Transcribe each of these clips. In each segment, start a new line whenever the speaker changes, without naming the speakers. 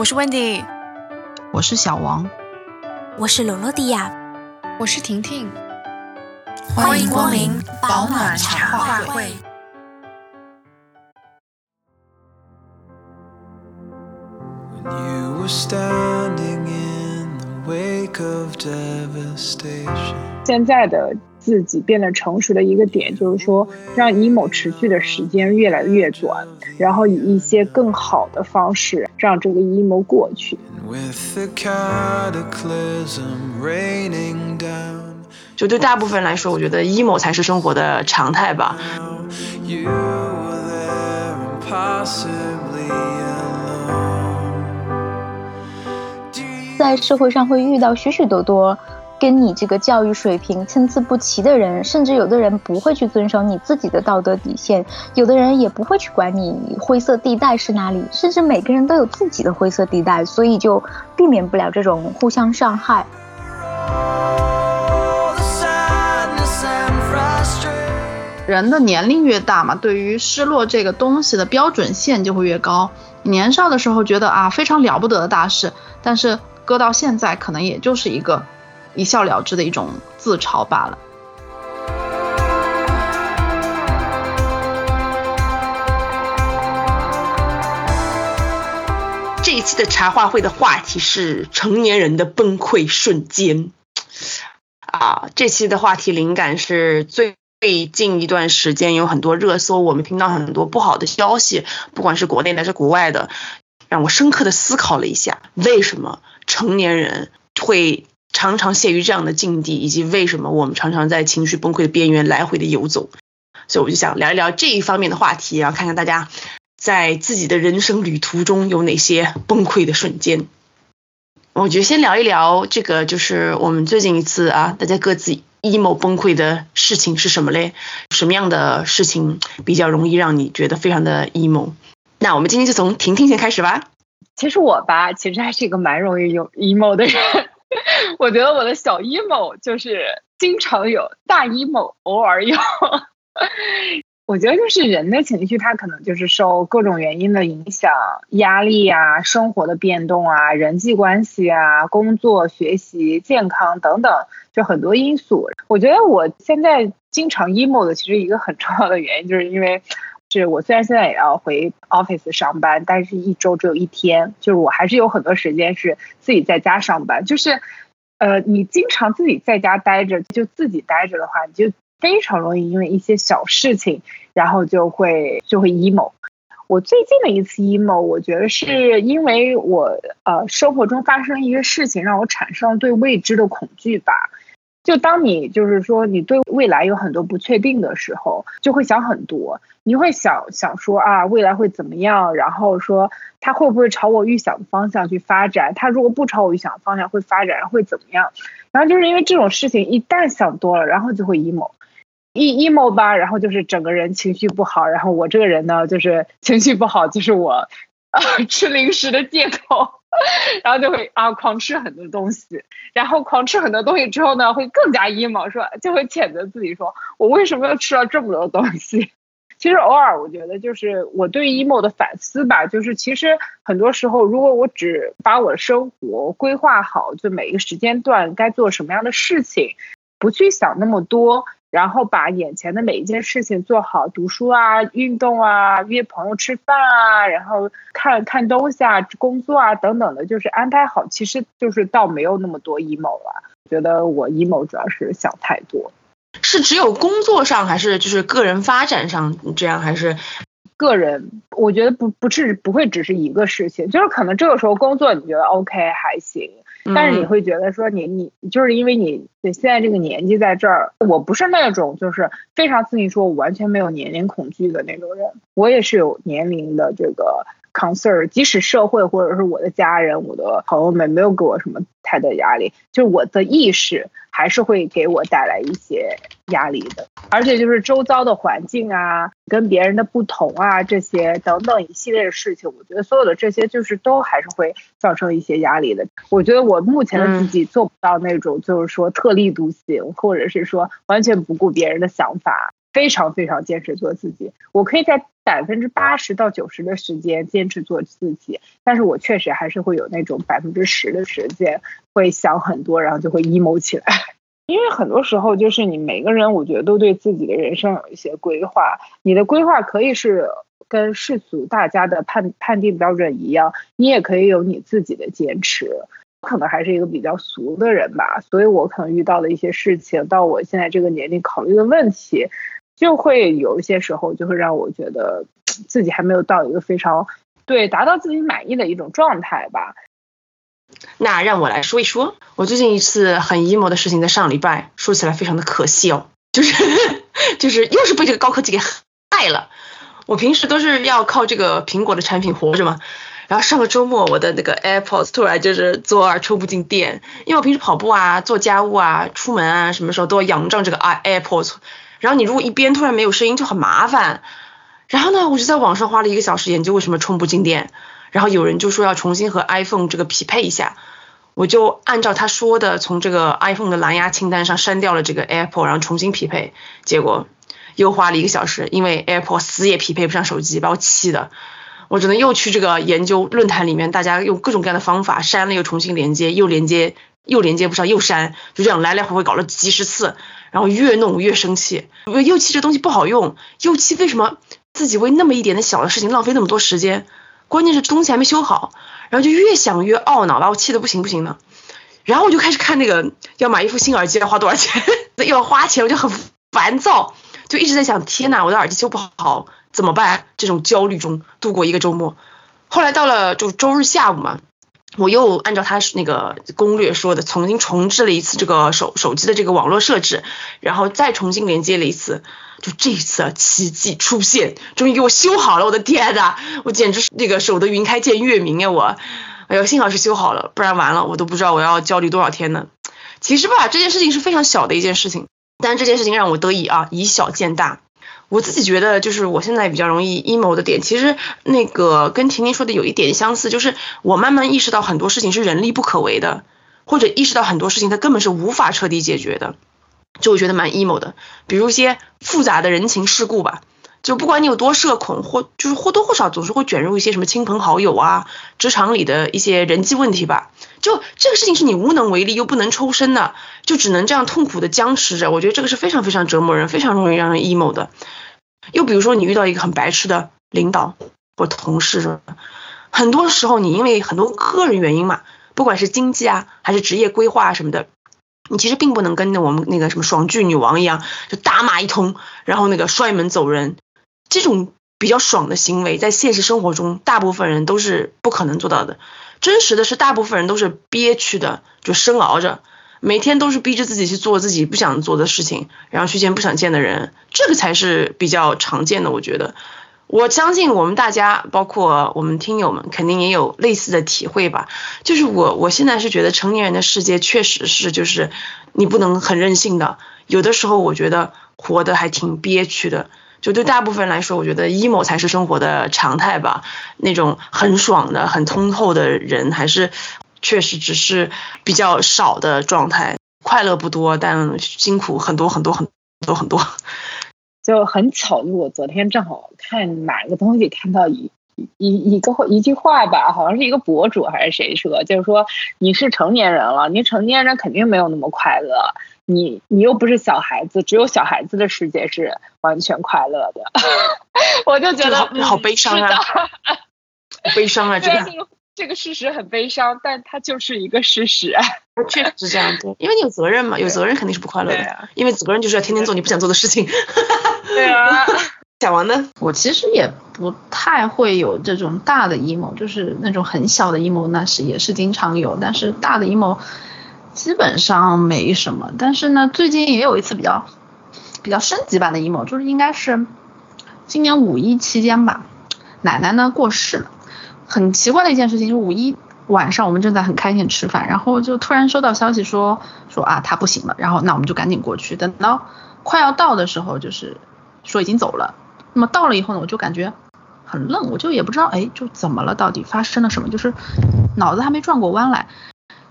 我是 Wendy，
我是小王，
我是罗罗迪亚，
我是婷婷，
欢迎光临保暖茶话会。
现在的自己变得成熟的一个点，就是说让 emo 持续的时间越来越短，然后以一些更好的方式让这个 emo 过去。
就对大部分来说，我觉得 emo 才是生活的常态吧。
在社会上会遇到许许多多跟你这个教育水平参差不齐的人，甚至有的人不会去遵守你自己的道德底线，有的人也不会去管你灰色地带是哪里，甚至每个人都有自己的灰色地带，所以就避免不了这种互相伤害。
人的年龄越大嘛，对于失落这个东西的标准线就会越高。年少的时候觉得啊非常了不得的大事，但是。搁到现在，可能也就是一个一笑了之的一种自嘲罢了。
这一期的茶话会的话题是成年人的崩溃瞬间。啊，这期的话题灵感是最近一段时间有很多热搜，我们听到很多不好的消息，不管是国内的还是国外的，让我深刻的思考了一下，为什么？成年人会常常陷于这样的境地，以及为什么我们常常在情绪崩溃的边缘来回的游走，所以我就想聊一聊这一方面的话题，然后看看大家在自己的人生旅途中有哪些崩溃的瞬间。我觉得先聊一聊这个，就是我们最近一次啊，大家各自 emo 崩溃的事情是什么嘞？什么样的事情比较容易让你觉得非常的 emo？那我们今天就从婷婷先开始吧。
其实我吧，其实还是一个蛮容易有 emo 的人。我觉得我的小 emo 就是经常有，大 emo 偶尔有。我觉得就是人的情绪，它可能就是受各种原因的影响，压力啊、生活的变动啊、人际关系啊、工作、学习、健康等等，就很多因素。我觉得我现在经常 emo 的，其实一个很重要的原因，就是因为。是我虽然现在也要回 office 上班，但是一周只有一天，就是我还是有很多时间是自己在家上班。就是，呃，你经常自己在家待着，就自己待着的话，你就非常容易因为一些小事情，然后就会就会 emo。我最近的一次 emo，我觉得是因为我呃生活中发生一个事情，让我产生了对未知的恐惧吧。就当你就是说你对未来有很多不确定的时候，就会想很多。你会想想说啊，未来会怎么样？然后说它会不会朝我预想的方向去发展？它如果不朝我预想的方向会发展，会怎么样？然后就是因为这种事情一旦想多了，然后就会 emo，一 emo 吧，然后就是整个人情绪不好。然后我这个人呢，就是情绪不好，就是我啊 吃零食的借口。然后就会啊狂吃很多东西，然后狂吃很多东西之后呢，会更加 emo，说就会谴责自己说，我为什么要吃了这么多东西？其实偶尔我觉得就是我对 emo 的反思吧，就是其实很多时候，如果我只把我的生活规划好，就每一个时间段该做什么样的事情，不去想那么多。然后把眼前的每一件事情做好，读书啊，运动啊，约朋友吃饭啊，然后看看东西啊，工作啊等等的，就是安排好，其实就是倒没有那么多 emo 了。觉得我 emo 主要是想太多，
是只有工作上还是就是个人发展上这样还是？
个人，我觉得不不是不会只是一个事情，就是可能这个时候工作你觉得 OK 还行。但是你会觉得说你你就是因为你现在这个年纪在这儿，我不是那种就是非常自信说我完全没有年龄恐惧的那种人，我也是有年龄的这个 concern，即使社会或者是我的家人、我的朋友们没有给我什么太大压力，就是我的意识还是会给我带来一些压力的。而且就是周遭的环境啊，跟别人的不同啊，这些等等一系列的事情，我觉得所有的这些就是都还是会造成一些压力的。我觉得我目前的自己做不到那种就是说特立独行，或者是说完全不顾别人的想法，非常非常坚持做自己。我可以在百分之八十到九十的时间坚持做自己，但是我确实还是会有那种百分之十的时间会想很多，然后就会 emo 起来。因为很多时候就是你每个人，我觉得都对自己的人生有一些规划。你的规划可以是跟世俗大家的判判定标准一样，你也可以有你自己的坚持。可能还是一个比较俗的人吧，所以我可能遇到的一些事情，到我现在这个年龄考虑的问题，就会有一些时候就会让我觉得自己还没有到一个非常对达到自己满意的一种状态吧。
那让我来说一说，我最近一次很 emo 的事情，在上礼拜，说起来非常的可笑，就是 就是又是被这个高科技给害了。我平时都是要靠这个苹果的产品活着嘛，然后上个周末我的那个 AirPods 突然就是左耳充不进电，因为我平时跑步啊、做家务啊、出门啊，什么时候都要仰仗这个 AirPods，然后你如果一边突然没有声音就很麻烦。然后呢，我就在网上花了一个小时研究为什么充不进电。然后有人就说要重新和 iPhone 这个匹配一下，我就按照他说的，从这个 iPhone 的蓝牙清单上删掉了这个 Apple，然后重新匹配，结果又花了一个小时，因为 Apple 死也匹配不上手机，把我气的，我只能又去这个研究论坛里面，大家用各种各样的方法删了又重新连接，又连接又连接不上又删，就这样来来回回搞了几十次，然后越弄越生气，又气这东西不好用，又气为什么自己为那么一点的小的事情浪费那么多时间。关键是东西还没修好，然后就越想越懊恼，把我气得不行不行的。然后我就开始看那个要买一副新耳机要花多少钱，又 要花钱，我就很烦躁，就一直在想，天呐，我的耳机修不好怎么办？这种焦虑中度过一个周末。后来到了就周日下午嘛，我又按照他那个攻略说的，重新重置了一次这个手手机的这个网络设置，然后再重新连接了一次。就这一次啊奇迹出现，终于给我修好了！我的天呐，我简直是那个守得云开见月明呀！我，哎呦，幸好是修好了，不然完了，我都不知道我要焦虑多少天呢。其实吧，这件事情是非常小的一件事情，但这件事情让我得以啊以小见大。我自己觉得，就是我现在比较容易 emo 的点，其实那个跟婷婷说的有一点相似，就是我慢慢意识到很多事情是人力不可为的，或者意识到很多事情它根本是无法彻底解决的。就我觉得蛮 emo 的，比如一些复杂的人情世故吧，就不管你有多社恐，或就是或多或少总是会卷入一些什么亲朋好友啊，职场里的一些人际问题吧。就这个事情是你无能为力又不能抽身的，就只能这样痛苦的僵持着。我觉得这个是非常非常折磨人，非常容易让人 emo 的。又比如说你遇到一个很白痴的领导或同事，很多时候你因为很多个人原因嘛，不管是经济啊还是职业规划什么的。你其实并不能跟那我们那个什么爽剧女王一样，就打骂一通，然后那个摔门走人，这种比较爽的行为，在现实生活中，大部分人都是不可能做到的。真实的是，大部分人都是憋屈的，就生熬着，每天都是逼着自己去做自己不想做的事情，然后去见不想见的人，这个才是比较常见的，我觉得。我相信我们大家，包括我们听友们，肯定也有类似的体会吧。就是我，我现在是觉得成年人的世界确实是，就是你不能很任性的。有的时候我觉得活得还挺憋屈的。就对大部分来说，我觉得 emo 才是生活的常态吧。那种很爽的、很通透的人，还是确实只是比较少的状态。快乐不多，但辛苦很多很多很多很多。
就很巧，就我昨天正好看哪个东西，看到一一一个一句话吧，好像是一个博主还是谁说，就是说你是成年人了，你成年人肯定没有那么快乐，你你又不是小孩子，只有小孩子的世界是完全快乐的。我就觉得
好悲伤啊，悲伤啊，这个。
这个事实很悲伤，但它就是一个事实。
确实是这样子，因为你有责任嘛，有责任肯定是不快乐的。因为责任就是要天天做你不想做的事情。
对啊。
小王呢？
我其实也不太会有这种大的阴谋就是那种很小的阴谋那是也是经常有，但是大的 emo 基本上没什么。但是呢，最近也有一次比较比较升级版的 emo，就是应该是今年五一期间吧，奶奶呢过世了。很奇怪的一件事情，就五一晚上我们正在很开心吃饭，然后就突然收到消息说说啊他不行了，然后那我们就赶紧过去，等到快要到的时候，就是说已经走了。那么到了以后呢，我就感觉很愣，我就也不知道哎就怎么了，到底发生了什么，就是脑子还没转过弯来，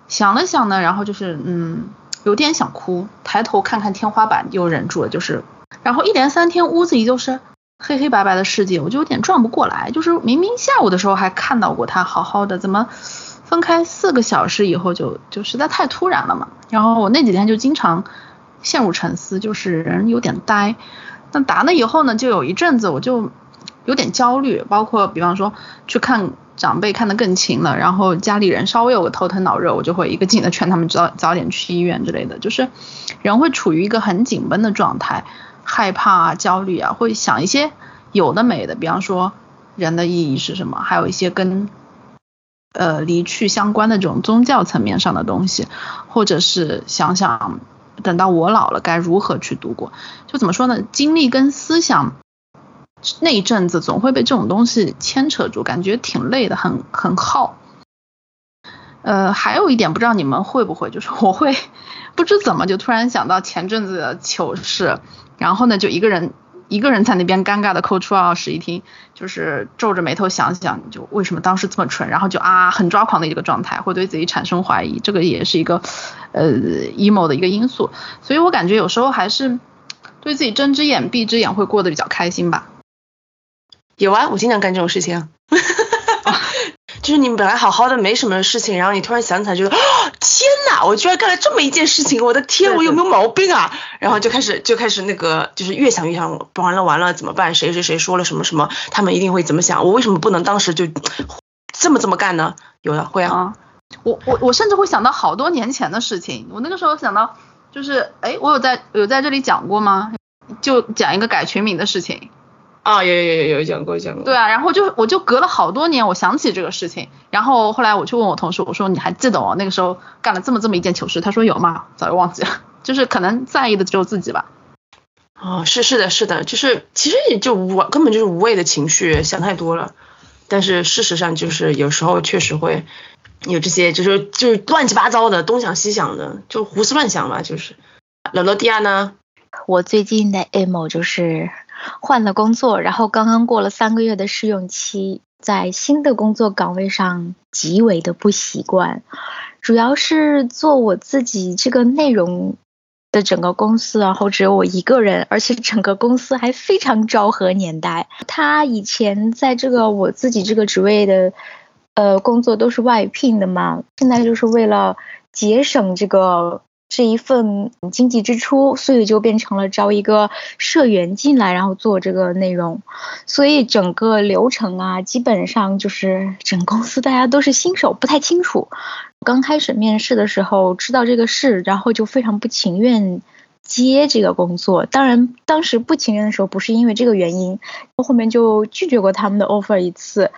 想了想呢，然后就是嗯有点想哭，抬头看看天花板又忍住了，就是然后一连三天屋子里就是黑黑白白的世界，我就有点转不过来。就是明明下午的时候还看到过他好好的，怎么分开四个小时以后就就实在太突然了嘛。然后我那几天就经常陷入沉思，就是人有点呆。那打了以后呢，就有一阵子我就有点焦虑，包括比方说去看。长辈看得更勤了，然后家里人稍微有个头疼脑热，我就会一个劲的劝他们早早点去医院之类的。就是人会处于一个很紧绷的状态，害怕啊、焦虑啊，会想一些有的没的，比方说人的意义是什么，还有一些跟呃离去相关的这种宗教层面上的东西，或者是想想等到我老了该如何去度过。就怎么说呢？精力跟思想。那一阵子总会被这种东西牵扯住，感觉挺累的，很很耗。呃，还有一点不知道你们会不会，就是我会不知怎么就突然想到前阵子的糗事，然后呢就一个人一个人在那边尴尬的抠出二室一厅，就是皱着眉头想想，就为什么当时这么蠢，然后就啊很抓狂的一个状态，会对自己产生怀疑，这个也是一个呃 emo 的一个因素。所以我感觉有时候还是对自己睁只眼闭只眼会过得比较开心吧。
有啊，我经常干这种事情，就是你们本来好好的没什么事情，然后你突然想起来，觉得天哪，我居然干了这么一件事情，我的天，我有没有毛病啊？然后就开始就开始那个，就是越想越想，完了完了怎么办？谁谁谁说了什么什么？他们一定会怎么想？我为什么不能当时就这么这么干呢？有的会啊，
我我我甚至会想到好多年前的事情，我那个时候想到就是，哎，我有在有在这里讲过吗？就讲一个改群名的事情。
啊，有有有有有讲过讲过。
对啊，然后就我就隔了好多年，我想起这个事情，然后后来我去问我同事，我说你还记得我那个时候干了这么这么一件糗事？他说有吗？早就忘记了，就是可能在意的只有自己吧。
哦，是是的是的，就是其实也就无根本就是无谓的情绪，想太多了。但是事实上就是有时候确实会有这些，就是就是乱七八糟的，东想西想的，就胡思乱想吧。就是老罗迪亚呢？
我最近的 emo 就是。换了工作，然后刚刚过了三个月的试用期，在新的工作岗位上极为的不习惯，主要是做我自己这个内容的整个公司，然后只有我一个人，而且整个公司还非常昭和年代。他以前在这个我自己这个职位的呃工作都是外聘的嘛，现在就是为了节省这个。这一份经济支出，所以就变成了招一个社员进来，然后做这个内容。所以整个流程啊，基本上就是整公司大家都是新手，不太清楚。刚开始面试的时候知道这个事，然后就非常不情愿接这个工作。当然，当时不情愿的时候不是因为这个原因，后面就拒绝过他们的 offer 一次。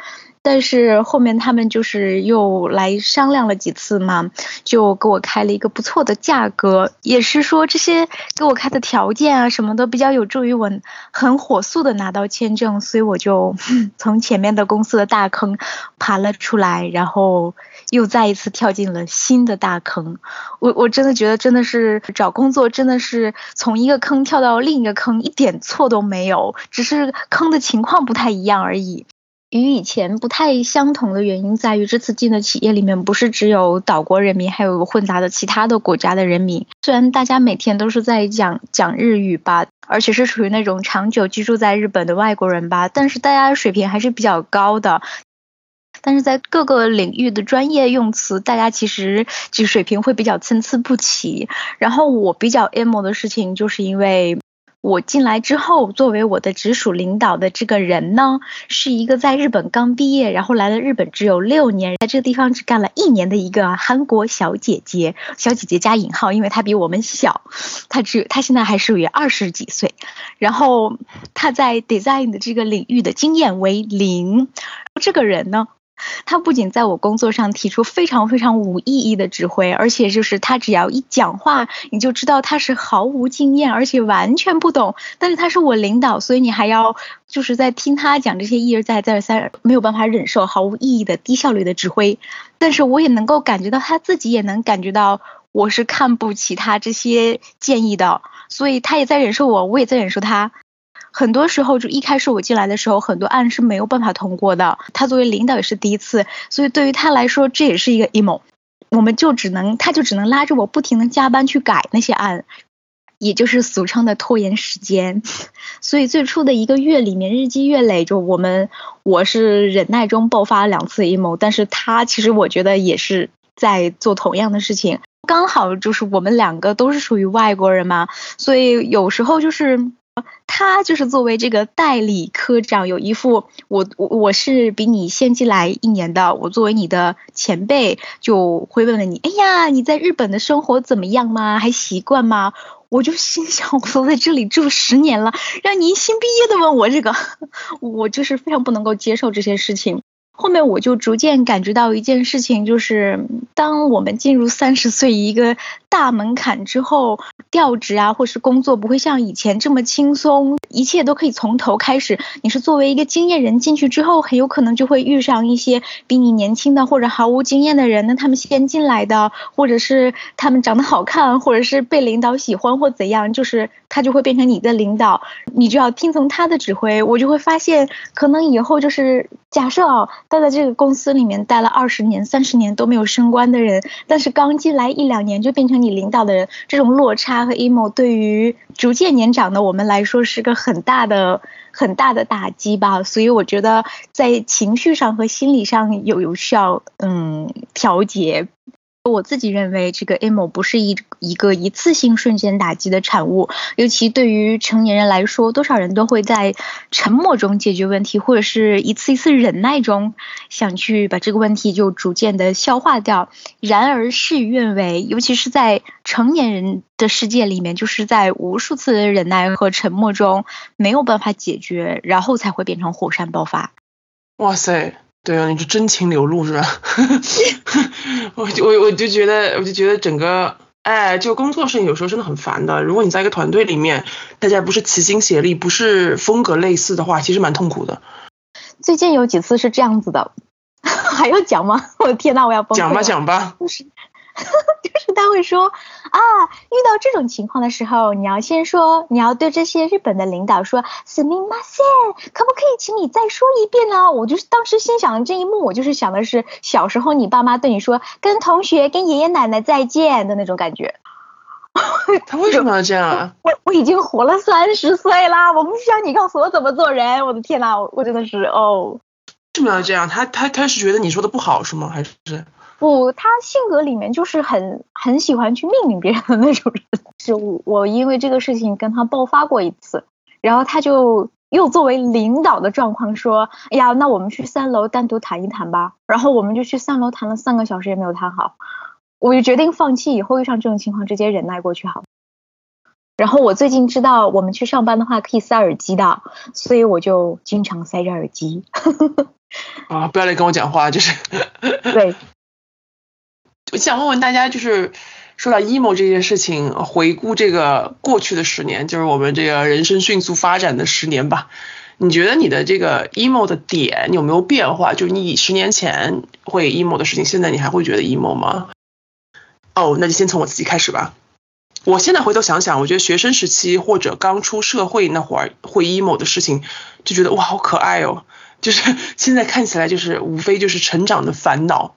但是后面他们就是又来商量了几次嘛，就给我开了一个不错的价格，也是说这些给我开的条件啊什么的比较有助于我很火速的拿到签证，所以我就从前面的公司的大坑爬了出来，然后又再一次跳进了新的大坑。我我真的觉得真的是找工作真的是从一个坑跳到另一个坑，一点错都没有，只是坑的情况不太一样而已。与以前不太相同的原因在于，这次进的企业里面不是只有岛国人民，还有混杂的其他的国家的人民。虽然大家每天都是在讲讲日语吧，而且是属于那种长久居住在日本的外国人吧，但是大家的水平还是比较高的。但是在各个领域的专业用词，大家其实就水平会比较参差不齐。然后我比较 emo 的事情，就是因为。我进来之后，作为我的直属领导的这个人呢，是一个在日本刚毕业，然后来了日本只有六年，在这个地方只干了一年的一个韩国小姐姐。小姐姐加引号，因为她比我们小，她只她现在还属于二十几岁。然后她在 design 的这个领域的经验为零。这个人呢？他不仅在我工作上提出非常非常无意义的指挥，而且就是他只要一讲话，你就知道他是毫无经验，而且完全不懂。但是他是我领导，所以你还要就是在听他讲这些一而再再而三没有办法忍受毫无意义的低效率的指挥。但是我也能够感觉到他自己也能感觉到我是看不起他这些建议的，所以他也在忍受我，我也在忍受他。很多时候，就一开始我进来的时候，很多案是没有办法通过的。他作为领导也是第一次，所以对于他来说，这也是一个 emo。我们就只能，他就只能拉着我不停的加班去改那些案。也就是俗称的拖延时间。所以最初的一个月里面，日积月累，就我们我是忍耐中爆发了两次阴谋，但是他其实我觉得也是在做同样的事情。刚好就是我们两个都是属于外国人嘛，所以有时候就是他就是作为这个代理科长，有一副我我我是比你先进来一年的，我作为你的前辈就会问问你，哎呀，你在日本的生活怎么样吗？还习惯吗？我就心想，我都在这里住十年了，让您新毕业的问我这个，我就是非常不能够接受这些事情。后面我就逐渐感觉到一件事情，就是当我们进入三十岁一个大门槛之后，调职啊，或是工作不会像以前这么轻松，一切都可以从头开始。你是作为一个经验人进去之后，很有可能就会遇上一些比你年轻的或者毫无经验的人，那他们先进来的，或者是他们长得好看，或者是被领导喜欢或怎样，就是他就会变成你的领导，你就要听从他的指挥。我就会发现，可能以后就是假设啊。待在这个公司里面待了二十年、三十年都没有升官的人，但是刚进来一两年就变成你领导的人，这种落差和 emo 对于逐渐年长的我们来说是个很大的、很大的打击吧。所以我觉得在情绪上和心理上有有需要嗯调节。我自己认为，这个 emo 不是一一个一次性瞬间打击的产物，尤其对于成年人来说，多少人都会在沉默中解决问题，或者是一次一次忍耐中想去把这个问题就逐渐的消化掉。然而事与愿违，尤其是在成年人的世界里面，就是在无数次的忍耐和沉默中没有办法解决，然后才会变成火山爆发。
哇塞！对啊，你是真情流露是吧？我就我我就觉得，我就觉得整个，哎，就工作事情有时候真的很烦的。如果你在一个团队里面，大家不是齐心协力，不是风格类似的话，其实蛮痛苦的。
最近有几次是这样子的，还要讲吗？我的天呐，我要崩溃！
讲吧，讲吧。
就是 他会说啊，遇到这种情况的时候，你要先说，你要对这些日本的领导说，すみません，可不可以请你再说一遍呢？我就是当时心想这一幕，我就是想的是小时候你爸妈对你说，跟同学、跟爷爷奶奶再见的那种感觉。
他为什么要这样啊？
我我已经活了三十岁啦，我不需要你告诉我怎么做人。我的天呐，我真的是哦。
为什么要这样？他他他是觉得你说的不好是吗？还是？
不，他性格里面就是很很喜欢去命令别人的那种人。是我我因为这个事情跟他爆发过一次，然后他就又作为领导的状况说，哎呀，那我们去三楼单独谈一谈吧。然后我们就去三楼谈了三个小时也没有谈好，我就决定放弃，以后遇上这种情况直接忍耐过去好。然后我最近知道我们去上班的话可以塞耳机的，所以我就经常塞着耳机。
啊，不要来跟我讲话，就是
对。
我想问问大家，就是说到 emo 这件事情，回顾这个过去的十年，就是我们这个人生迅速发展的十年吧。你觉得你的这个 emo 的点有没有变化？就是你十年前会 emo 的事情，现在你还会觉得 emo 吗？哦，那就先从我自己开始吧。我现在回头想想，我觉得学生时期或者刚出社会那会儿会 emo 的事情，就觉得哇好可爱哦。就是 现在看起来就是无非就是成长的烦恼。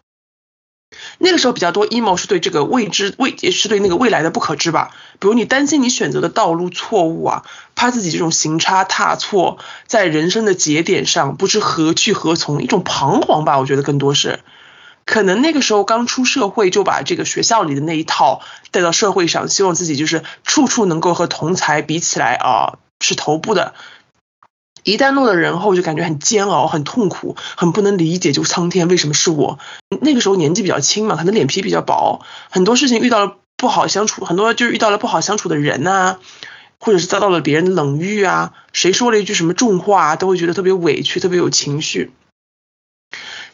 那个时候比较多 emo 是对这个未知未也是对那个未来的不可知吧，比如你担心你选择的道路错误啊，怕自己这种行差踏错，在人生的节点上不知何去何从，一种彷徨吧，我觉得更多是，可能那个时候刚出社会就把这个学校里的那一套带到社会上，希望自己就是处处能够和同才比起来啊是头部的。一旦落了人后，就感觉很煎熬、很痛苦、很不能理解，就苍天为什么是我？那个时候年纪比较轻嘛，可能脸皮比较薄，很多事情遇到了不好相处，很多就是遇到了不好相处的人呐，或者是遭到了别人的冷遇啊，谁说了一句什么重话，都会觉得特别委屈，特别有情绪。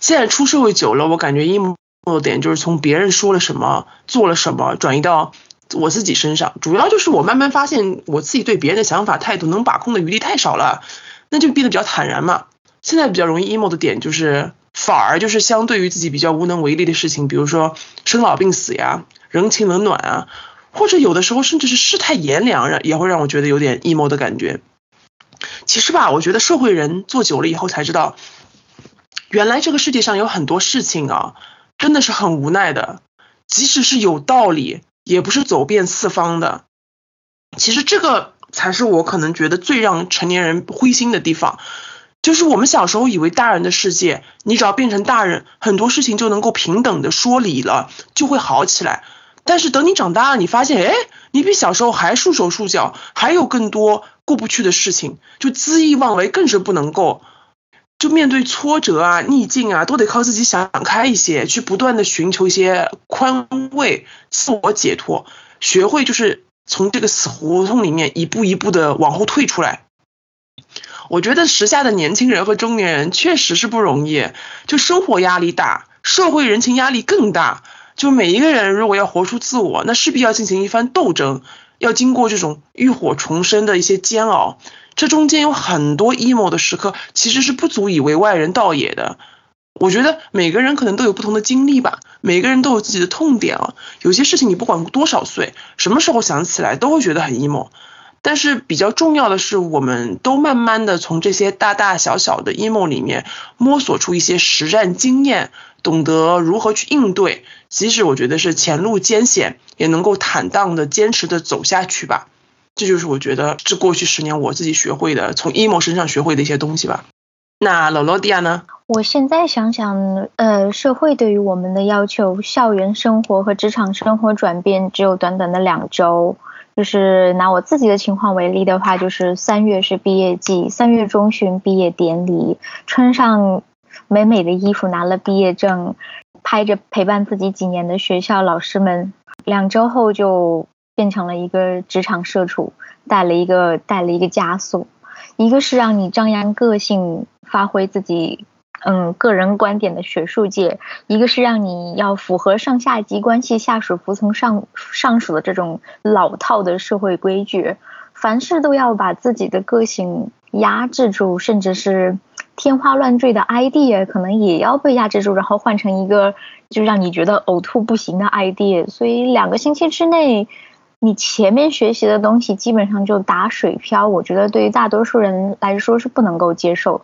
现在出社会久了，我感觉 emo 的点就是从别人说了什么、做了什么，转移到我自己身上，主要就是我慢慢发现，我自己对别人的想法、态度能把控的余地太少了。那就变得比较坦然嘛。现在比较容易 emo 的点就是，反而就是相对于自己比较无能为力的事情，比如说生老病死呀、人情冷暖啊，或者有的时候甚至是世态炎凉，让也会让我觉得有点 emo 的感觉。其实吧，我觉得社会人做久了以后才知道，原来这个世界上有很多事情啊，真的是很无奈的，即使是有道理，也不是走遍四方的。其实这个才是我可能觉得最让成年人灰心的地方，就是我们小时候以为大人的世界，你只要变成大人，很多事情就能够平等的说理了，就会好起来。但是等你长大了，你发现，哎，你比小时候还束手束脚，还有更多过不去的事情，就恣意妄为更是不能够。就面对挫折啊、逆境啊，都得靠自己想开一些，去不断的寻求一些宽慰、自我解脱，学会就是从这个死胡同里面一步一步的往后退出来。我觉得时下的年轻人和中年人确实是不容易，就生活压力大，社会人情压力更大。就每一个人如果要活出自我，那势必要进行一番斗争，要经过这种浴火重生的一些煎熬。这中间有很多 emo 的时刻，其实是不足以为外人道也的。我觉得每个人可能都有不同的经历吧，每个人都有自己的痛点啊。有些事情你不管多少岁，什么时候想起来都会觉得很 emo。但是比较重要的是，我们都慢慢的从这些大大小小的 emo 里面摸索出一些实战经验，懂得如何去应对。即使我觉得是前路艰险，也能够坦荡的坚持的走下去吧。这就是我觉得这过去十年我自己学会的，从 emo 身上学会的一些东西吧。那罗罗迪亚呢？
我现在想想，呃，社会对于我们的要求，校园生活和职场生活转变只有短短的两周。就是拿我自己的情况为例的话，就是三月是毕业季，三月中旬毕业典礼，穿上美美的衣服，拿了毕业证，拍着陪伴自己几年的学校老师们，两周后就。变成了一个职场社畜，带了一个带了一个枷锁，一个是让你张扬个性，发挥自己嗯个人观点的学术界，一个是让你要符合上下级关系，下属服从上上属的这种老套的社会规矩，凡事都要把自己的个性压制住，甚至是天花乱坠的 idea 可能也要被压制住，然后换成一个就让你觉得呕吐不行的 idea，所以两个星期之内。你前面学习的东西基本上就打水漂，我觉得对于大多数人来说是不能够接受。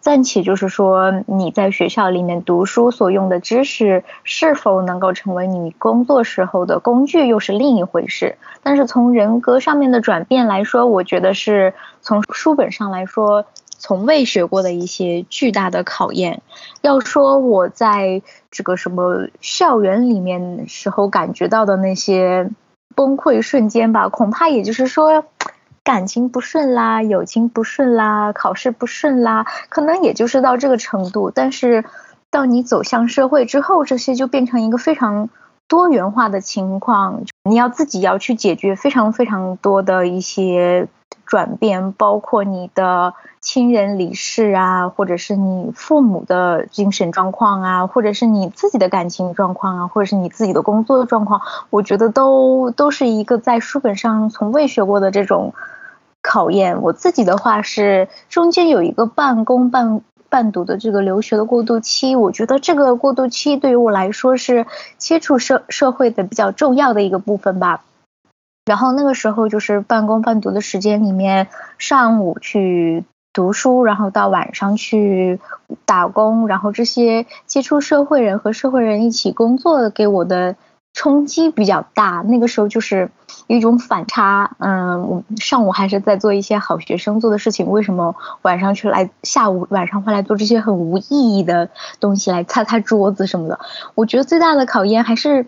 暂且就是说，你在学校里面读书所用的知识是否能够成为你工作时候的工具，又是另一回事。但是从人格上面的转变来说，我觉得是从书本上来说从未学过的一些巨大的考验。要说我在这个什么校园里面时候感觉到的那些。崩溃瞬间吧，恐怕也就是说，感情不顺啦，友情不顺啦，考试不顺啦，可能也就是到这个程度。但是，到你走向社会之后，这些就变成一个非常多元化的情况，你要自己要去解决非常非常多的一些。转变包括你的亲人离世啊，或者是你父母的精神状况啊，或者是你自己的感情状况啊，或者是你自己的工作的状况，我觉得都都是一个在书本上从未学过的这种考验。我自己的话是中间有一个半工半半读的这个留学的过渡期，我觉得这个过渡期对于我来说是接触社社会的比较重要的一个部分吧。然后那个时候就是半工半读的时间里面，上午去读书，然后到晚上去打工，然后这些接触社会人和社会人一起工作给我的冲击比较大。那个时候就是一种反差，嗯，我上午还是在做一些好学生做的事情，为什么晚上去来下午晚上会来做这些很无意义的东西，来擦擦桌子什么的？我觉得最大的考验还是。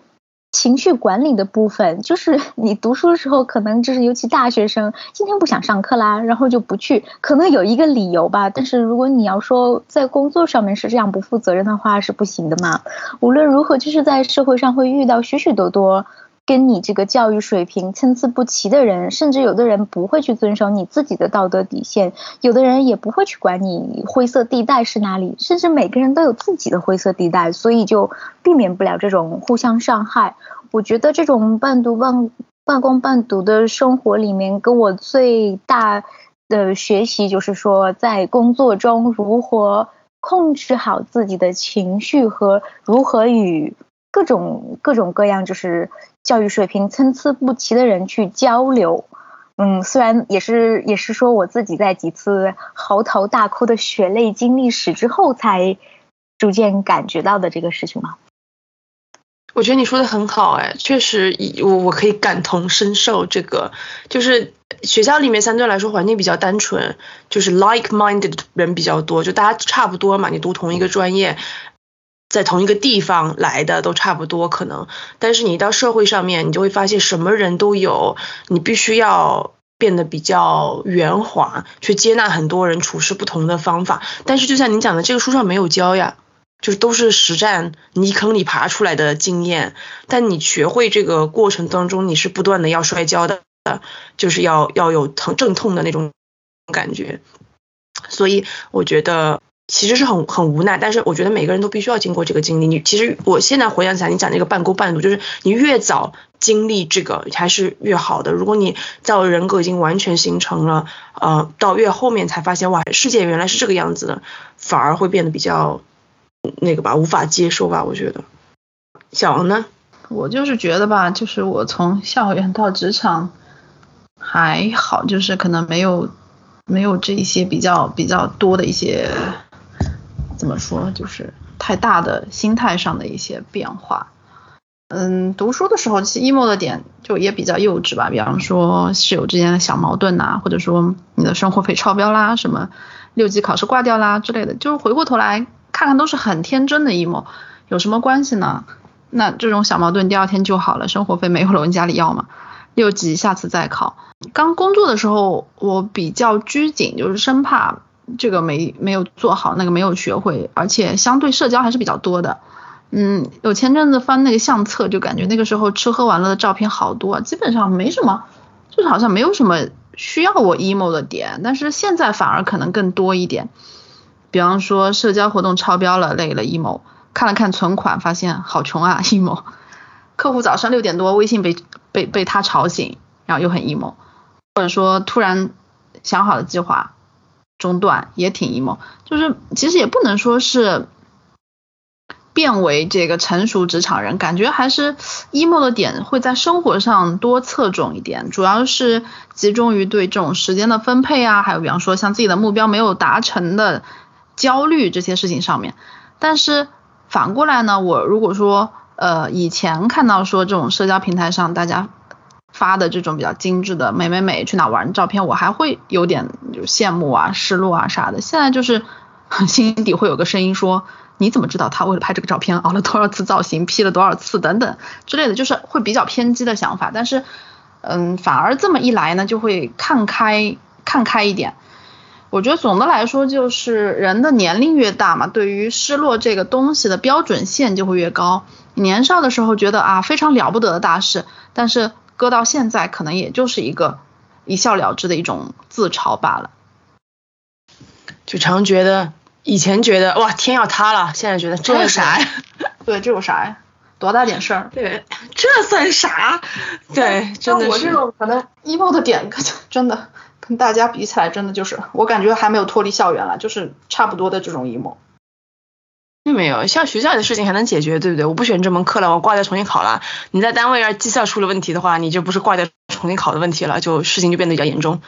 情绪管理的部分，就是 你读书的时候，可能就是尤其大学生，今天不想上课啦，然后就不去，可能有一个理由吧。但是如果你要说在工作上面是这样不负责任的话，是不行的嘛。无论如何，就是在社会上会遇到许许多多。跟你这个教育水平参差不齐的人，甚至有的人不会去遵守你自己的道德底线，有的人也不会去管你灰色地带是哪里，甚至每个人都有自己的灰色地带，所以就避免不了这种互相伤害。我觉得这种半读半半工半读的生活里面，跟我最大的学习就是说，在工作中如何控制好自己的情绪和如何与。各种各种各样，就是教育水平参差不齐的人去交流，嗯，虽然也是也是说我自己在几次嚎啕大哭的血泪经历史之后，才逐渐感觉到的这个事情嘛。
我觉得你说的很好，哎，确实，我我可以感同身受。这个就是学校里面相对来说环境比较单纯，就是 like-minded 人比较多，就大家差不多嘛，你读同一个专业，在同一个地方来的都差不多可能。但是你到社会上面，你就会发现什么人都有，你必须要变得比较圆滑，去接纳很多人处事不同的方法。但是就像你讲的，这个书上没有教呀。就是都是实战泥坑里爬出来的经验，但你学会这个过程当中，你是不断的要摔跤的，就是要要有疼阵痛的那种感觉，所以我觉得其实是很很无奈，但是我觉得每个人都必须要经过这个经历。你其实我现在回想起来，你讲那个半工半读，就是你越早经历这个还是越好的。如果你在我人格已经完全形成了，呃，到越后面才发现哇，世界原来是这个样子的，反而会变得比较。那个吧，无法接受吧，我觉得。小王呢？
我就是觉得吧，就是我从校园到职场还好，就是可能没有没有这一些比较比较多的一些怎么说，就是太大的心态上的一些变化。嗯，读书的时候其实 emo 的点就也比较幼稚吧，比方说室友之间的小矛盾呐，或者说你的生活费超标啦，什么六级考试挂掉啦之类的，就是回过头来。看看都是很天真的 emo，有什么关系呢？那这种小矛盾第二天就好了，生活费没有了问家里要嘛，六级下次再考。刚工作的时候我比较拘谨，就是生怕这个没没有做好，那个没有学会，而且相对社交还是比较多的。嗯，有前阵子翻那个相册，就感觉那个时候吃喝玩乐的照片好多，基本上没什么，就是好像没有什么需要我 emo 的点，但是现在反而可能更多一点。比方说社交活动超标了，累了 emo，看了看存款，发现好穷啊 emo，客户早上六点多微信被被被他吵醒，然后又很 emo，或者说突然想好的计划中断也挺 emo，就是其实也不能说是变为这个成熟职场人，感觉还是 emo 的点会在生活上多侧重一点，主要是集中于对这种时间的分配啊，还有比方说像自己的目标没有达成的。焦虑这些事情上面，但是反过来呢，我如果说呃以前看到说这种社交平台上大家发的这种比较精致的美美美去哪玩的照片，我还会有点就羡慕啊、失落啊啥的。现在就是心底会有个声音说，你怎么知道他为了拍这个照片熬了多少次造型、P 了多少次等等之类的，就是会比较偏激的想法。但是嗯，反而这么一来呢，就会看开看开一点。我觉得总的来说，就是人的年龄越大嘛，对于失落这个东西的标准线就会越高。年少的时候觉得啊非常了不得的大事，但是搁到现在，可能也就是一个一笑了之的一种自嘲罢了。
就常觉得以前觉得哇天要塌了，现在觉得这有啥呀？
对，这有啥呀？多大点事儿？
对，这算啥？对，真的是。
我这种可能 emo 的点，真的。跟大家比起来，真的就是我感觉还没有脱离校园了，就是差不多的这种 emo。
并没有，像学校里的事情还能解决，对不对？我不选这门课了，我挂掉重新考了。你在单位要绩效出了问题的话，你就不是挂掉重新考的问题了，就事情就变得比较严重。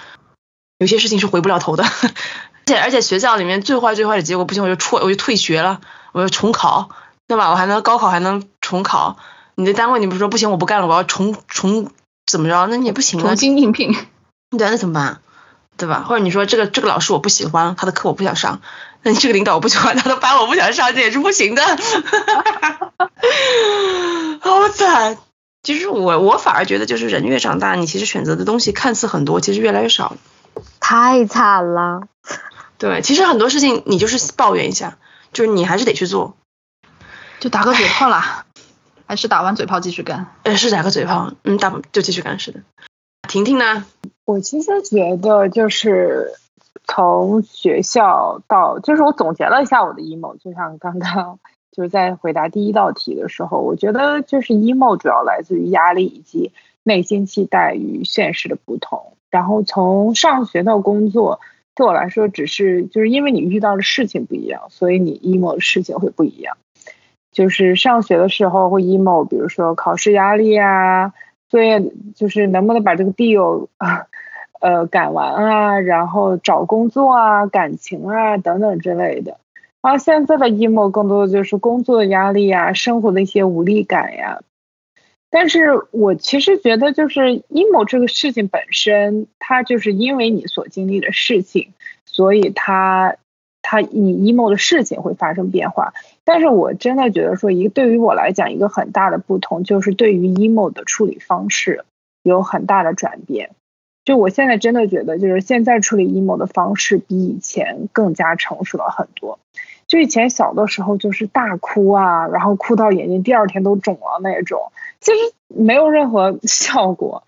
有些事情是回不了头的，而且而且学校里面最坏最坏的结果不行，我就辍，我就退学了，我就重考，对吧？我还能高考还能重考。你在单位你不是说不行，我不干了，我要重重怎么着？那你也不行啊。
重新应聘。
对，那怎么办？对吧？或者你说这个这个老师我不喜欢，他的课我不想上，那你这个领导我不喜欢，他的班我不想上，这也是不行的。好惨！其实我我反而觉得，就是人越长大，你其实选择的东西看似很多，其实越来越少。
太惨了。
对，其实很多事情你就是抱怨一下，就是你还是得去做，
就打个嘴炮啦，还是打完嘴炮继续干？
呃，是打个嘴炮，嗯，打就继续干，是的。婷婷呢？
我其实觉得就是从学校到，就是我总结了一下我的 emo，就像刚刚就是在回答第一道题的时候，我觉得就是 emo 主要来自于压力以及内心期待与现实的不同。然后从上学到工作，对我来说只是就是因为你遇到的事情不一样，所以你 emo 的事情会不一样。就是上学的时候会 emo，比如说考试压力啊。作业就是能不能把这个 deal 啊，呃赶完啊，然后找工作啊、感情啊等等之类的。然后现在的 emo 更多的就是工作压力呀，生活的一些无力感呀。但是我其实觉得，就是 emo 这个事情本身，它就是因为你所经历的事情，所以它它你 emo 的事情会发生变化。但是我真的觉得说，一个对于我来讲，一个很大的不同就是对于 emo 的处理方式有很大的转变。就我现在真的觉得，就是现在处理 emo 的方式比以前更加成熟了很多。就以前小的时候就是大哭啊，然后哭到眼睛第二天都肿了那种，其实没有任何效果，